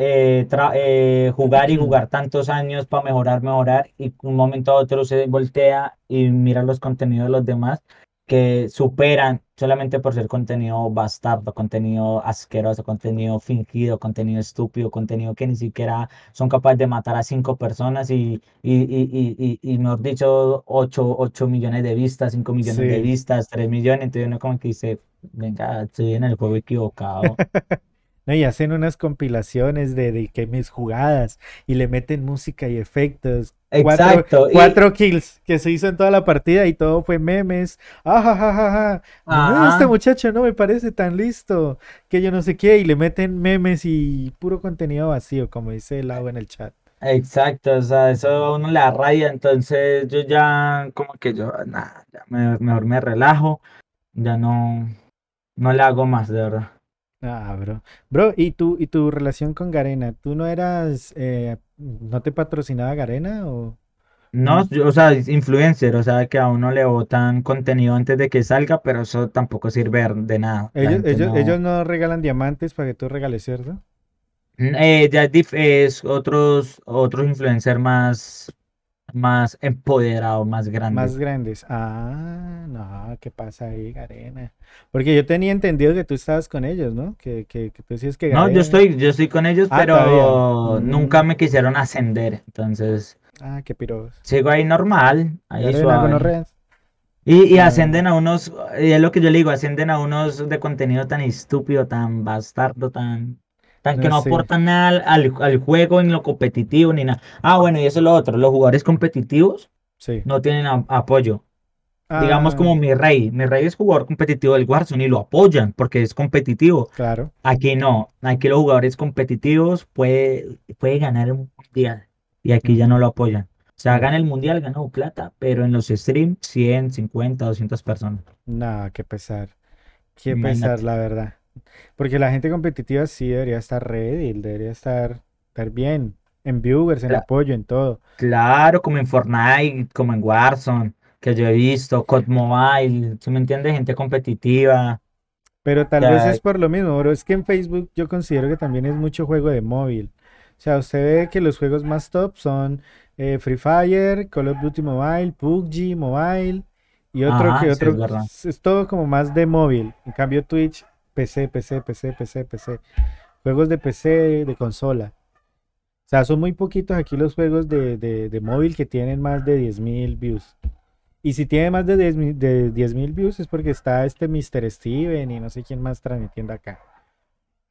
eh, tra- eh, jugar y jugar tantos años para mejorar, mejorar, y un momento a otro se voltea y mira los contenidos de los demás que superan solamente por ser contenido bastardo, contenido asqueroso, contenido fingido, contenido estúpido, contenido que ni siquiera son capaces de matar a cinco personas y, y, y, y, y, mejor dicho, ocho, ocho millones de vistas, cinco millones de vistas, tres millones, entonces uno como que dice, venga, estoy en el juego equivocado. No, y hacen unas compilaciones de, de que mis jugadas y le meten música y efectos. Cuatro, Exacto, y, cuatro kills que se hizo en toda la partida y todo fue memes. Ajajajaja. No, este muchacho no me parece tan listo. Que yo no sé qué. Y le meten memes y puro contenido vacío, como dice el agua en el chat. exacto, o sea, eso a uno le rabia, entonces yo ya como que yo, nada, ya me- mejor me relajo, ya no, no le hago más, de verdad. Ah, bro. Bro, ¿y tu, y tu relación con Garena? ¿Tú no eras, eh, no te patrocinaba Garena o No, no? o sea, es influencer, o sea, que a uno le botan contenido antes de que salga, pero eso tampoco sirve de nada. La Ellos, gente ellos, ellos no. no regalan diamantes para que tú regales, ¿cierto? Eh, ya es, es otros, otros influencers más, más empoderados, más Más grandes. grandes. Ah, no, ¿qué pasa ahí, Garena? Porque yo tenía entendido que tú estabas con ellos, ¿no? Que, que, que tú decías que No, yo estoy, yo estoy con ellos, Ah, todavía. pero nunca Mm, me quisieron ascender, entonces ah, qué piros. sigo ahí normal, ahí Garena, suave. Y, y Ah, ascenden a unos, y es lo que yo le digo, ascenden a unos de contenido tan estúpido, tan bastardo, tan que no no sé. aportan nada al, al, juego, en lo competitivo, ni nada. Ah, bueno, y eso es lo otro, los jugadores competitivos Sí. no tienen a- apoyo. Digamos como Ah, mi rey, mi rey es jugador competitivo del Warzone y lo apoyan porque es competitivo. claro. Aquí no, aquí los jugadores competitivos puede, puede ganar un mundial y aquí ya no lo apoyan. O sea, gana el mundial, gana plata, pero en los streams 100, 50, 200 personas. no, qué pesar. Qué pesar, Imagínate. la verdad. Porque la gente competitiva sí debería estar ready, debería estar, estar bien. En viewers, en apoyo, en todo. Claro, como en Fortnite, como en Warzone, que yo he visto, COD Mobile, ¿sí me entiendes? Gente competitiva. Pero tal vez es por lo mismo, bro. Es que en Facebook yo considero que también es mucho juego de móvil. O sea, usted ve que los juegos más top son eh, Free Fire, Call of Duty Mobile, PUBG Mobile y otro que ajá, sí, es otro. es todo como más de móvil. En cambio, Twitch, PC, PC, PC, PC, PC. Juegos de PC, de consola. O sea, son muy poquitos aquí los juegos de, de, de móvil que tienen más de 10.000 views. Y si tiene más de 10.000 de 10.000 views es porque está este Mr. Steven y no sé quién más transmitiendo acá.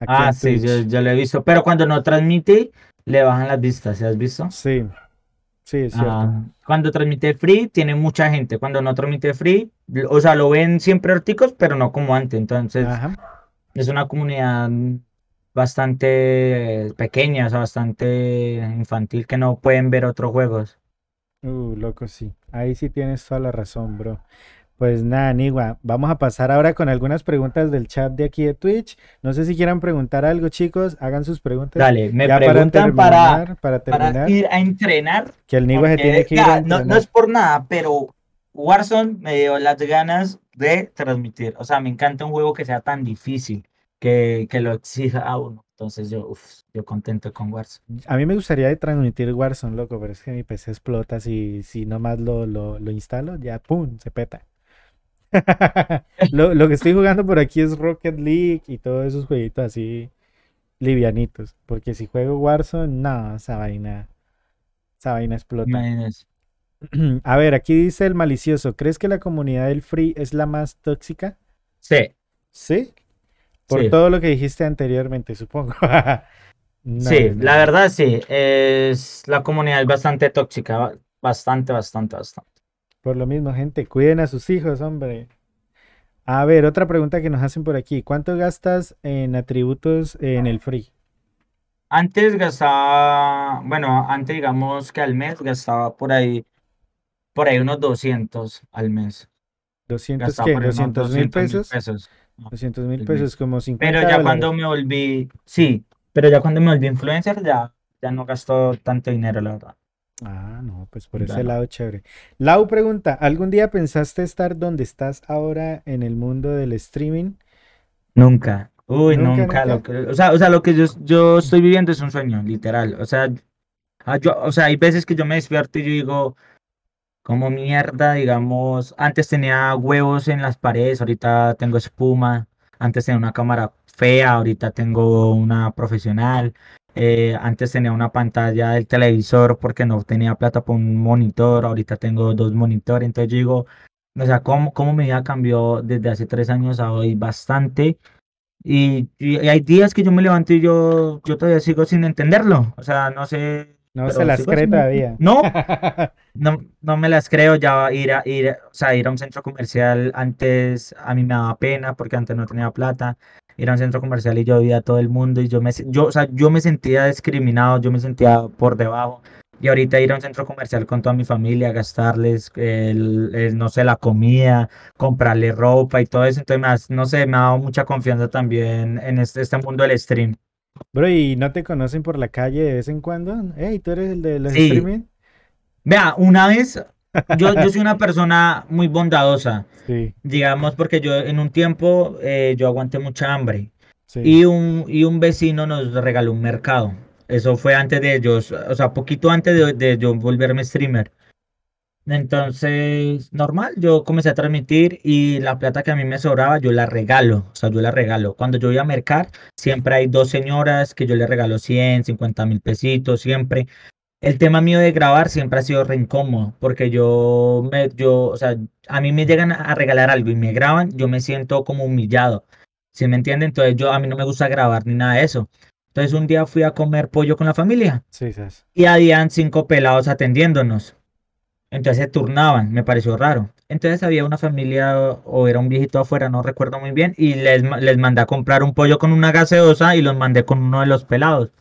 Aquí Ah, sí, yo, yo lo he visto, pero cuando no transmite, le bajan las vistas, ¿sí has visto? Sí, sí, es cierto. Ah, cuando transmite free, tiene mucha gente. Cuando no transmite free, o sea, lo ven siempre articos, pero no como antes. Entonces, Ajá. Es una comunidad bastante pequeña, o sea, bastante infantil que no pueden ver otros juegos. Uh, loco, sí. Ahí sí tienes toda la razón, bro. Pues nada, Nigua, vamos a pasar ahora con algunas preguntas del chat de aquí de Twitch. No sé si quieran preguntar algo, chicos. Hagan sus preguntas. Dale, me Ya preguntan para, terminar, para para terminar, ir a entrenar, que el Nigua se tiene que ir a no, no es por nada, pero Warzone me dio las ganas de transmitir. O sea, me encanta un juego que sea tan difícil, que, que lo exija a uno. Entonces yo, uf, yo contento con Warzone. A mí me gustaría transmitir Warzone, loco, pero es que mi PC explota si, si nomás lo, lo, lo instalo, ya pum, se peta. Lo, lo que estoy jugando por aquí es Rocket League y todos esos jueguitos así livianitos. Porque si juego Warzone, no, esa vaina, esa vaina explota. A ver, aquí dice el malicioso, ¿crees que la comunidad del free es la más tóxica? Sí, Sí. Por sí. todo lo que dijiste anteriormente, supongo. No, Sí, no, la verdad sí, es la comunidad es bastante tóxica, ba- bastante, bastante, bastante. Por lo mismo, gente, cuiden a sus hijos, hombre. A ver, otra pregunta que nos hacen por aquí. ¿Cuánto gastas en atributos en el free? Antes gastaba, bueno, antes digamos que al mes gastaba por ahí, por ahí unos 200 al mes. ¿200 Gastaba qué? por ahí unos ¿200 mil 200 mil pesos? pesos. No, 200 mil pesos, como 50 Pero ya cuando me volví, sí, pero ya cuando me volví influencer ya, ya no gasto tanto dinero, la verdad. Ah, no, pues por Ya ese no. lado chévere. Lau pregunta, ¿algún día pensaste estar donde estás ahora en el mundo del streaming? Nunca. Uy, Nunca, nunca. Lo que, o sea, o sea, lo que yo, yo estoy viviendo es un sueño, literal. O sea, ah, yo, o sea, hay veces que yo me despierto y yo digo, como mierda, digamos, antes tenía huevos en las paredes, ahorita tengo espuma, antes tenía una cámara fea, ahorita tengo una profesional, eh, antes tenía una pantalla del televisor porque no tenía plata para un monitor, ahorita tengo dos monitores, entonces digo, o sea, cómo, cómo mi vida cambió desde hace tres años a hoy bastante. Y, y hay días que yo me levanto y yo, yo todavía sigo sin entenderlo. O sea, no sé, No se las cree todavía. No, no, no me las creo. Ya ir a, ir, a- o sea, ir a un centro comercial antes a mí me daba pena porque antes no tenía plata. Ir a un centro comercial y yo veía a todo el mundo y yo me, yo, o sea, yo me sentía discriminado, yo me sentía por debajo. Y ahorita ir a un centro comercial con toda mi familia, gastarles, el, el, no sé, la comida, comprarle ropa y todo eso. Entonces, me has- no sé, me ha dado mucha confianza también en este, este mundo del stream. Bro, ¿y no te conocen por la calle de vez en cuando? Hey, ¿tú eres el de los Sí. streaming? Vea, una vez, yo, yo soy una persona muy bondadosa, Sí, digamos, porque yo en un tiempo eh, yo aguanté mucha hambre sí. y un, y un vecino nos regaló un mercado. Eso fue antes de ellos, o sea, poquito antes de, de yo volverme streamer. Entonces, normal, yo comencé a transmitir y la plata que a mí me sobraba, yo la regalo, o sea, yo la regalo. Cuando yo voy a mercar, siempre hay dos señoras que yo les regalo 100, 50 mil pesitos, siempre. El tema mío de grabar siempre ha sido re incómodo, porque yo, me, yo, o sea, a mí me llegan a regalar algo y me graban, yo me siento como humillado, ¿sí me entienden? Entonces yo, a mí no me gusta grabar ni nada de eso. Entonces un día fui a comer pollo con la familia Sí, y habían cinco pelados atendiéndonos. Entonces se turnaban, me pareció raro. Entonces había una familia o era un viejito afuera, no recuerdo muy bien, y les, les mandé a comprar un pollo con una gaseosa y los mandé con uno de los pelados.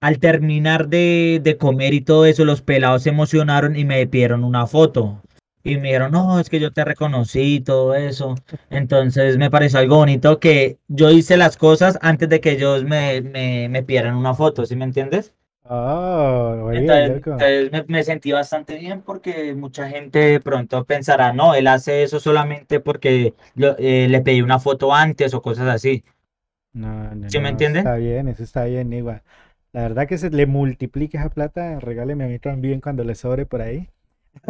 Al terminar de, de comer y todo eso, los pelados se emocionaron y me pidieron una foto. Y me dijeron, no, es que yo te reconocí y todo eso. Entonces me pareció algo bonito que yo hice las cosas antes de que ellos me, me, me pidieran una foto, ¿sí me entiendes? Oh, oye, Entonces, loco. entonces me, me sentí bastante bien porque mucha gente de pronto pensará, no, él hace eso solamente porque lo- eh, le pedí una foto antes o cosas así. No, no, ¿Sí me no, entiende? Está bien, eso está bien, igual. La verdad que se le multiplique esa plata, regáleme a mí también cuando le sobre por ahí.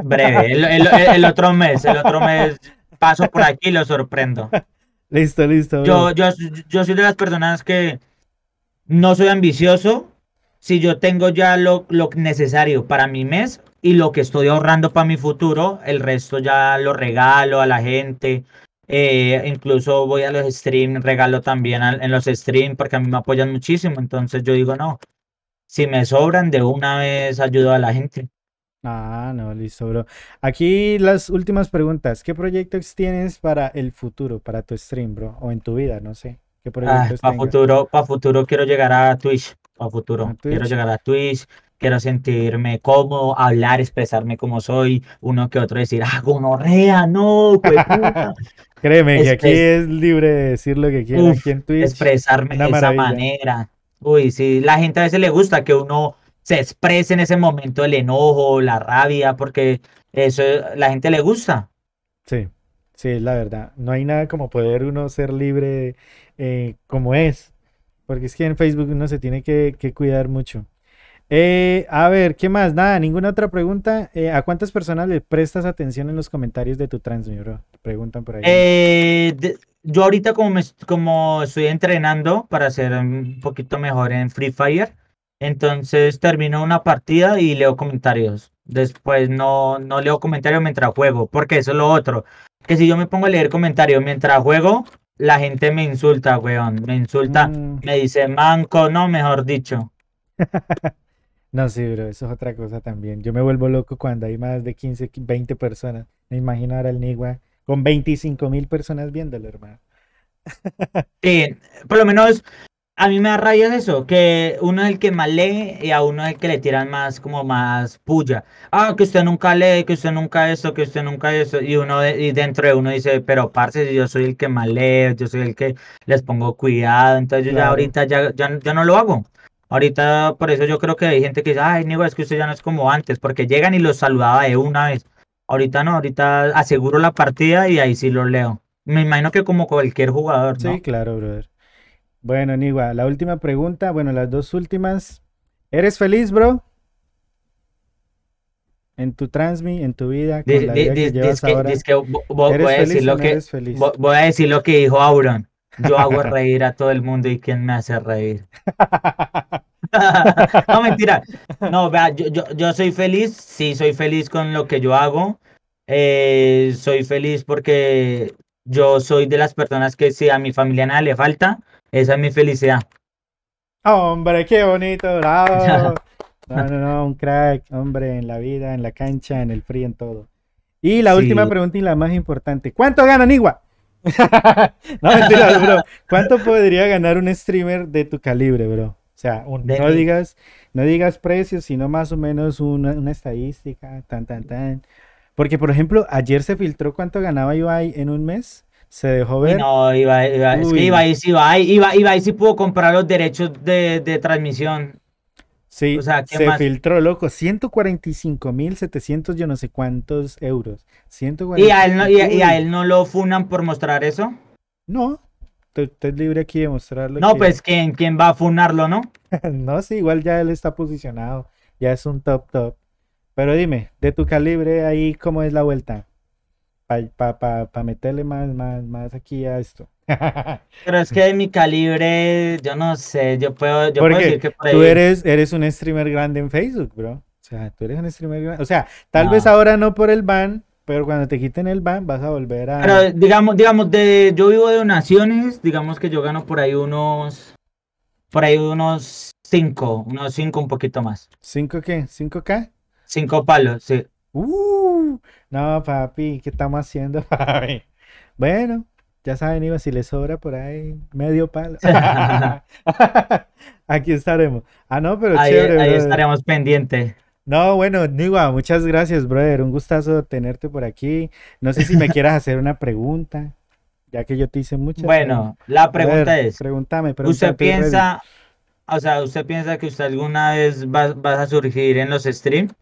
Breve, el, el- el- otro mes, el otro mes paso por aquí y lo sorprendo. Listo, listo, Yo, yo, yo soy de las personas que no soy ambicioso. Si yo tengo ya lo, lo necesario para mi mes y lo que estoy ahorrando para mi futuro, el resto ya lo regalo a la gente. Eh, incluso voy a los streams, regalo también al- en los streams porque a mí me apoyan muchísimo. Entonces yo digo, no, si me sobran, de una vez ayudo a la gente. Ah, no, listo, bro. Aquí las últimas preguntas. ¿Qué proyectos tienes para el futuro, para tu stream, bro? O en tu vida, no sé. ¿Qué proyectos para tengas? futuro, para futuro quiero llegar a Twitch. Para futuro ¿A quiero llegar a Twitch. Quiero sentirme cómodo, hablar, expresarme como soy. Uno que otro decir, ah, gonorrea, no, puta. Créeme que aquí es libre de decir lo que quiera. Uf, Aquí en Twitch, expresarme de esa manera. Uy, sí, la gente a veces le gusta que uno se exprese en ese momento el enojo, la rabia, porque eso la gente le gusta. Sí, sí, es la verdad. No hay nada como poder uno ser libre eh, como es. Porque es que en Facebook uno se tiene que, que cuidar mucho. Eh, a ver, ¿qué más? Nada, ninguna otra pregunta. Eh, ¿a cuántas personas le prestas atención en los comentarios de tu trans, bro? Preguntan por ahí. Eh, de- yo ahorita como, me, como estoy entrenando para ser un poquito mejor en Free Fire, entonces termino una partida y leo comentarios. Después no, no leo comentarios mientras juego, porque eso es lo otro. Que si yo me pongo a leer comentarios mientras juego, la gente me insulta, weón. Me insulta, Mm. me dice manco, no, mejor dicho. No, sí, bro, eso es otra cosa también. Yo me vuelvo loco cuando hay más de 15, 20 personas. Me imagino ahora el Nigua con 25 mil personas viéndolo, hermano. Sí, por lo menos a mí me da rabia eso, que uno es el que más lee y a uno es el que le tiran más, como más puya. Ah, que usted nunca lee, que usted nunca esto, que usted nunca eso. Y uno y dentro de uno dice, pero parce, yo soy el que más lee, yo soy el que les pongo cuidado. Entonces yo ya ahorita ya, ya, ya no lo hago. Ahorita por eso yo creo que hay gente que dice, ay, Nico, es que usted ya no es como antes, porque llegan y los saludaba de una vez. Ahorita no, ahorita aseguro la partida y ahí sí lo leo. Me imagino que como cualquier jugador, ¿no? Sí, claro, brother. Bueno, Nigua, la última pregunta, bueno, las dos últimas. ¿Eres feliz, bro? En tu transmi, en tu vida, voy a decir lo que dijo Auron. Yo hago reír a todo el mundo y quién me hace reír. No, mentira. No, vea, yo, yo, yo soy feliz, sí, soy feliz con lo que yo hago. Eh, soy feliz porque yo soy de las personas que si a mi familia nada le falta, esa es mi felicidad. Hombre, qué bonito, bravo. No, no, no, un crack, hombre, en la vida, en la cancha, en el frío, en todo. Y la última Sí. pregunta y la más importante. ¿Cuánto gana Nigua? no, mentira, bro. ¿Cuánto podría ganar un streamer de tu calibre, bro? O sea, un- no digas, no digas precios, sino más o menos una, una estadística, tan, tan, tan. Porque, por ejemplo, ayer se filtró cuánto ganaba Ibai en un mes. Se dejó ver. no, iba, iba- es que Ibai sí va, Ibai, Ibai sí pudo comprar los derechos de, de transmisión. Sí, O sea, ¿qué se más? filtró, loco, 145.700 yo no sé cuántos euros. Y a él no, y a, y a él no lo funan por mostrar eso. No, usted es libre aquí de mostrarlo. No, pues ¿quién, quién va a funarlo, ¿no? No, sí, igual ya él está posicionado, ya es un top top. Pero dime, de tu calibre ahí, ¿cómo es la vuelta? Para pa, pa, pa meterle más, más, más aquí a esto. Pero es que de mi calibre, yo no sé, yo puedo, yo puedo decir que por tú ahí- eres, eres un streamer grande en Facebook, bro. O sea, tú eres un streamer grande. O sea, tal vez ahora no por el ban, pero cuando te quiten el ban vas a volver a... Pero digamos, digamos, de, yo vivo de donaciones, digamos que yo gano por ahí unos, por ahí unos cinco, unos cinco, un poquito más. ¿Cinco qué? ¿5K? Cinco palos, sí. Uh, no, papi, ¿qué estamos haciendo, papi? Bueno, ya saben, Iba, si les sobra por ahí medio palo. Aquí estaremos. Ah, no, pero Ahí, chévere, ahí brother. estaremos pendientes. No, bueno, Niwa, muchas gracias, brother. Un gustazo tenerte por aquí. No sé si me quieras hacer una pregunta, ya que yo te hice muchas. Bueno, la pero- pregunta ver, es, Pregúntame. ¿usted ready. piensa, o sea, usted piensa que usted alguna vez va, vas a surgir en los streams?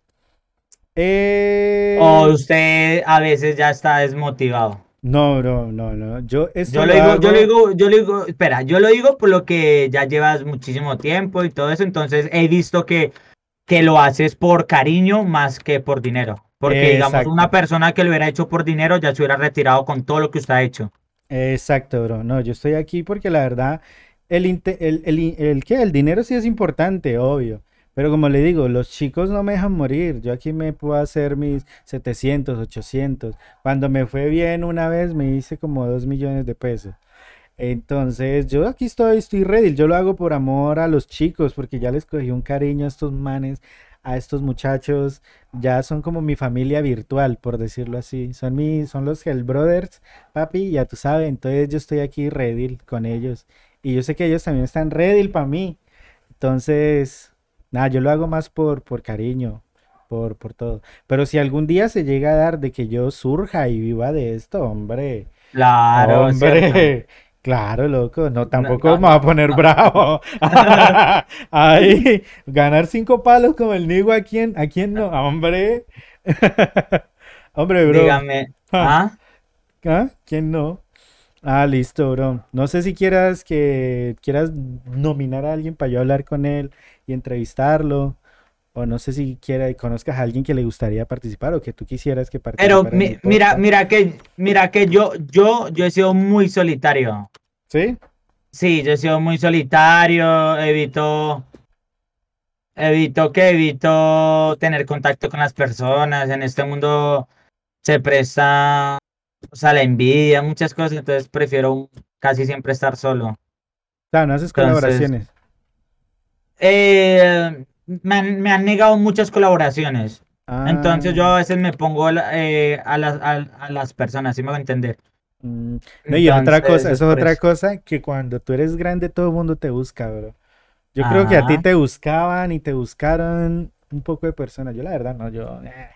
Eh, ¿O usted a veces ya está desmotivado? No, no, no, no. Yo lo lo digo, yo lo digo, yo lo digo, espera, yo lo digo por lo que ya llevas muchísimo tiempo y todo eso, entonces he visto que, que lo haces por cariño más que por dinero. Porque, digamos, una persona que lo hubiera hecho por dinero ya se hubiera retirado con todo lo que usted ha hecho. Exacto, bro. No, yo estoy aquí porque la verdad, el, el, el, ¿qué? El dinero sí es importante, obvio. Pero como le digo, los chicos no me dejan morir. Yo aquí me puedo hacer mis 700, 800. Cuando me fue bien una vez me hice como 2 millones de pesos. Entonces, yo aquí estoy, estoy ready. Yo lo hago por amor a los chicos, porque ya les cogí un cariño a estos manes, a estos muchachos. Ya son como mi familia virtual, por decirlo así. Son mi, son los Hell Brothers, papi, ya tú sabes. Entonces yo estoy aquí ready con ellos. Y yo sé que ellos también están ready para mí. Entonces, nada, yo lo hago más por, por cariño, por, por todo. Pero si algún día se llega a dar de que yo surja y viva de esto, hombre. Claro, ¿cierto? Hombre, claro, loco, no, tampoco no, me va a poner bravo. Ahí, ganar cinco palos como el Nigo, ¿a quién? ¿A quién no? Hombre. Hombre, bro. Dígame, ¿ah? ¿Ah? ¿Quién no? Ah, listo, bro. No sé si quieras que quieras nominar a alguien para yo hablar con él y entrevistarlo. o no sé si quiera, conozcas a alguien que le gustaría participar o que tú quisieras que participara. Pero mira, mira que, mira que yo, yo, yo he sido muy solitario. ¿Sí? Sí, yo he sido muy solitario, evito, evito que evito tener contacto con las personas. En este mundo se presta, o sea, la envidia, muchas cosas, entonces prefiero casi siempre estar solo. Claro, no haces colaboraciones. Eh, me han, negado muchas colaboraciones. Entonces yo a ah. veces me pongo eh, a, las, a, las personas, ¿sí me voy a entender? Mm, no, y otra cosa, eso es otra cosa, que cuando tú eres grande todo el mundo te busca, bro. Yo creo que a ti te buscaban y te buscaron un poco de personas. Yo la verdad no, yo... Eh.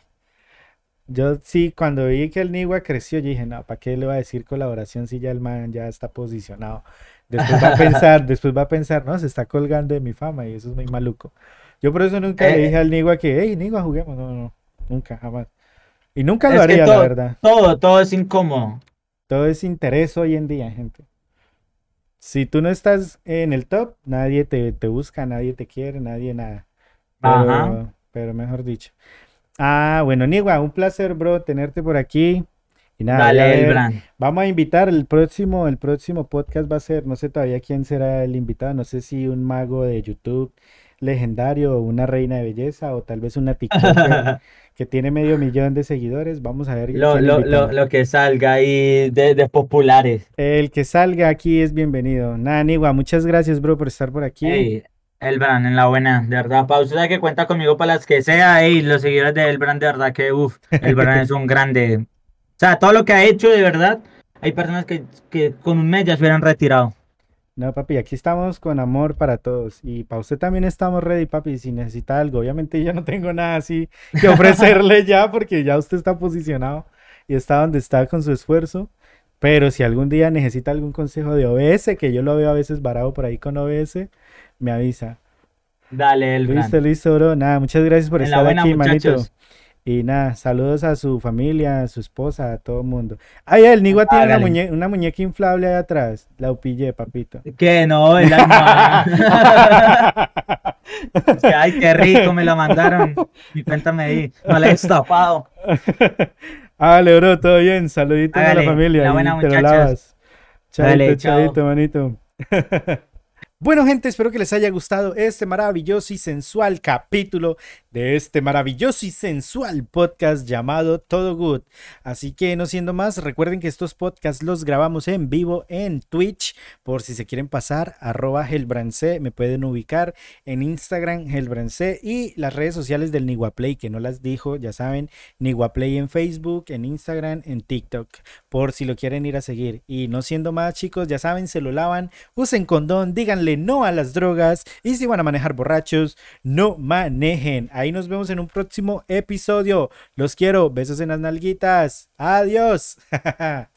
Yo sí, cuando vi que el Nigua creció, yo dije, no, ¿para qué le va a decir colaboración si ya el man ya está posicionado? Después va a pensar, después va a pensar, no, se está colgando de mi fama y eso es muy maluco. Yo por eso nunca le eh, dije al Nigua que, hey, Nigua, juguemos. No, no, nunca, jamás. Y nunca lo haría, la verdad. Todo, todo es incómodo. Todo es interés hoy en día, gente. Si tú no estás en el top, nadie te, busca, nadie te quiere, nadie nada. Pero, Ajá. pero mejor dicho. Ah, bueno, Nigua, un placer, bro, tenerte por aquí. Y nada, Dale, vamos a invitar el próximo, el próximo podcast va a ser, no sé todavía quién será el invitado, no sé si un mago de YouTube legendario, una reina de belleza o tal vez una TikToker que tiene medio millón de seguidores. Vamos a ver. Lo, lo, que salga ahí de, populares. El que salga aquí es bienvenido. Nada, muchas gracias, bro, por estar por aquí. Elbran, en la buena, de verdad. Pausa que cuenta conmigo para las que sea. y los seguidores de Elbran, de verdad que, uff, Elbran es un grande. O sea, todo lo que ha hecho, de verdad, hay personas que, que con un mes ya se hubieran retirado. No, papi, aquí estamos con amor para todos. Y para usted también estamos ready, papi, si necesita algo. Obviamente yo no tengo nada así que ofrecerle ya porque ya usted está posicionado y está donde está con su esfuerzo. Pero si algún día necesita algún consejo de OBS, que yo lo veo a veces varado por ahí con OBS, me avisa. Dale, el Listo, listo, bro. Nada, muchas gracias por estar aquí, manito. Y nada, saludos a su familia, a su esposa, a todo el mundo. Ay, el Nigua tiene una, muñe una, muñeca inflable ahí atrás. La upillé, papito. ¿Qué? No, el ay, qué rico, me la mandaron. Y cuéntame ahí, no la he estafado. Dale, bro, todo bien. Saluditos a la familia. La buena, y te lo lavas. Chaito, manito. Bueno, gente, espero que les haya gustado este maravilloso y sensual capítulo de este maravilloso y sensual podcast llamado Todo Good. Así que no siendo más, recuerden que estos podcasts los grabamos en vivo en Twitch. Por si se quieren pasar, arroba Helbrance, me pueden ubicar en Instagram Helbrance y las redes sociales del Niguaplay, que no las dijo, ya saben, Niguaplay en Facebook, en Instagram, en TikTok, por si lo quieren ir a seguir. Y no siendo más, chicos, ya saben, se lo lavan, usen condón, díganle no a las drogas y si van a manejar borrachos, no manejen. Ahí nos vemos en un próximo episodio. Los quiero. Besos en las nalguitas. Adiós.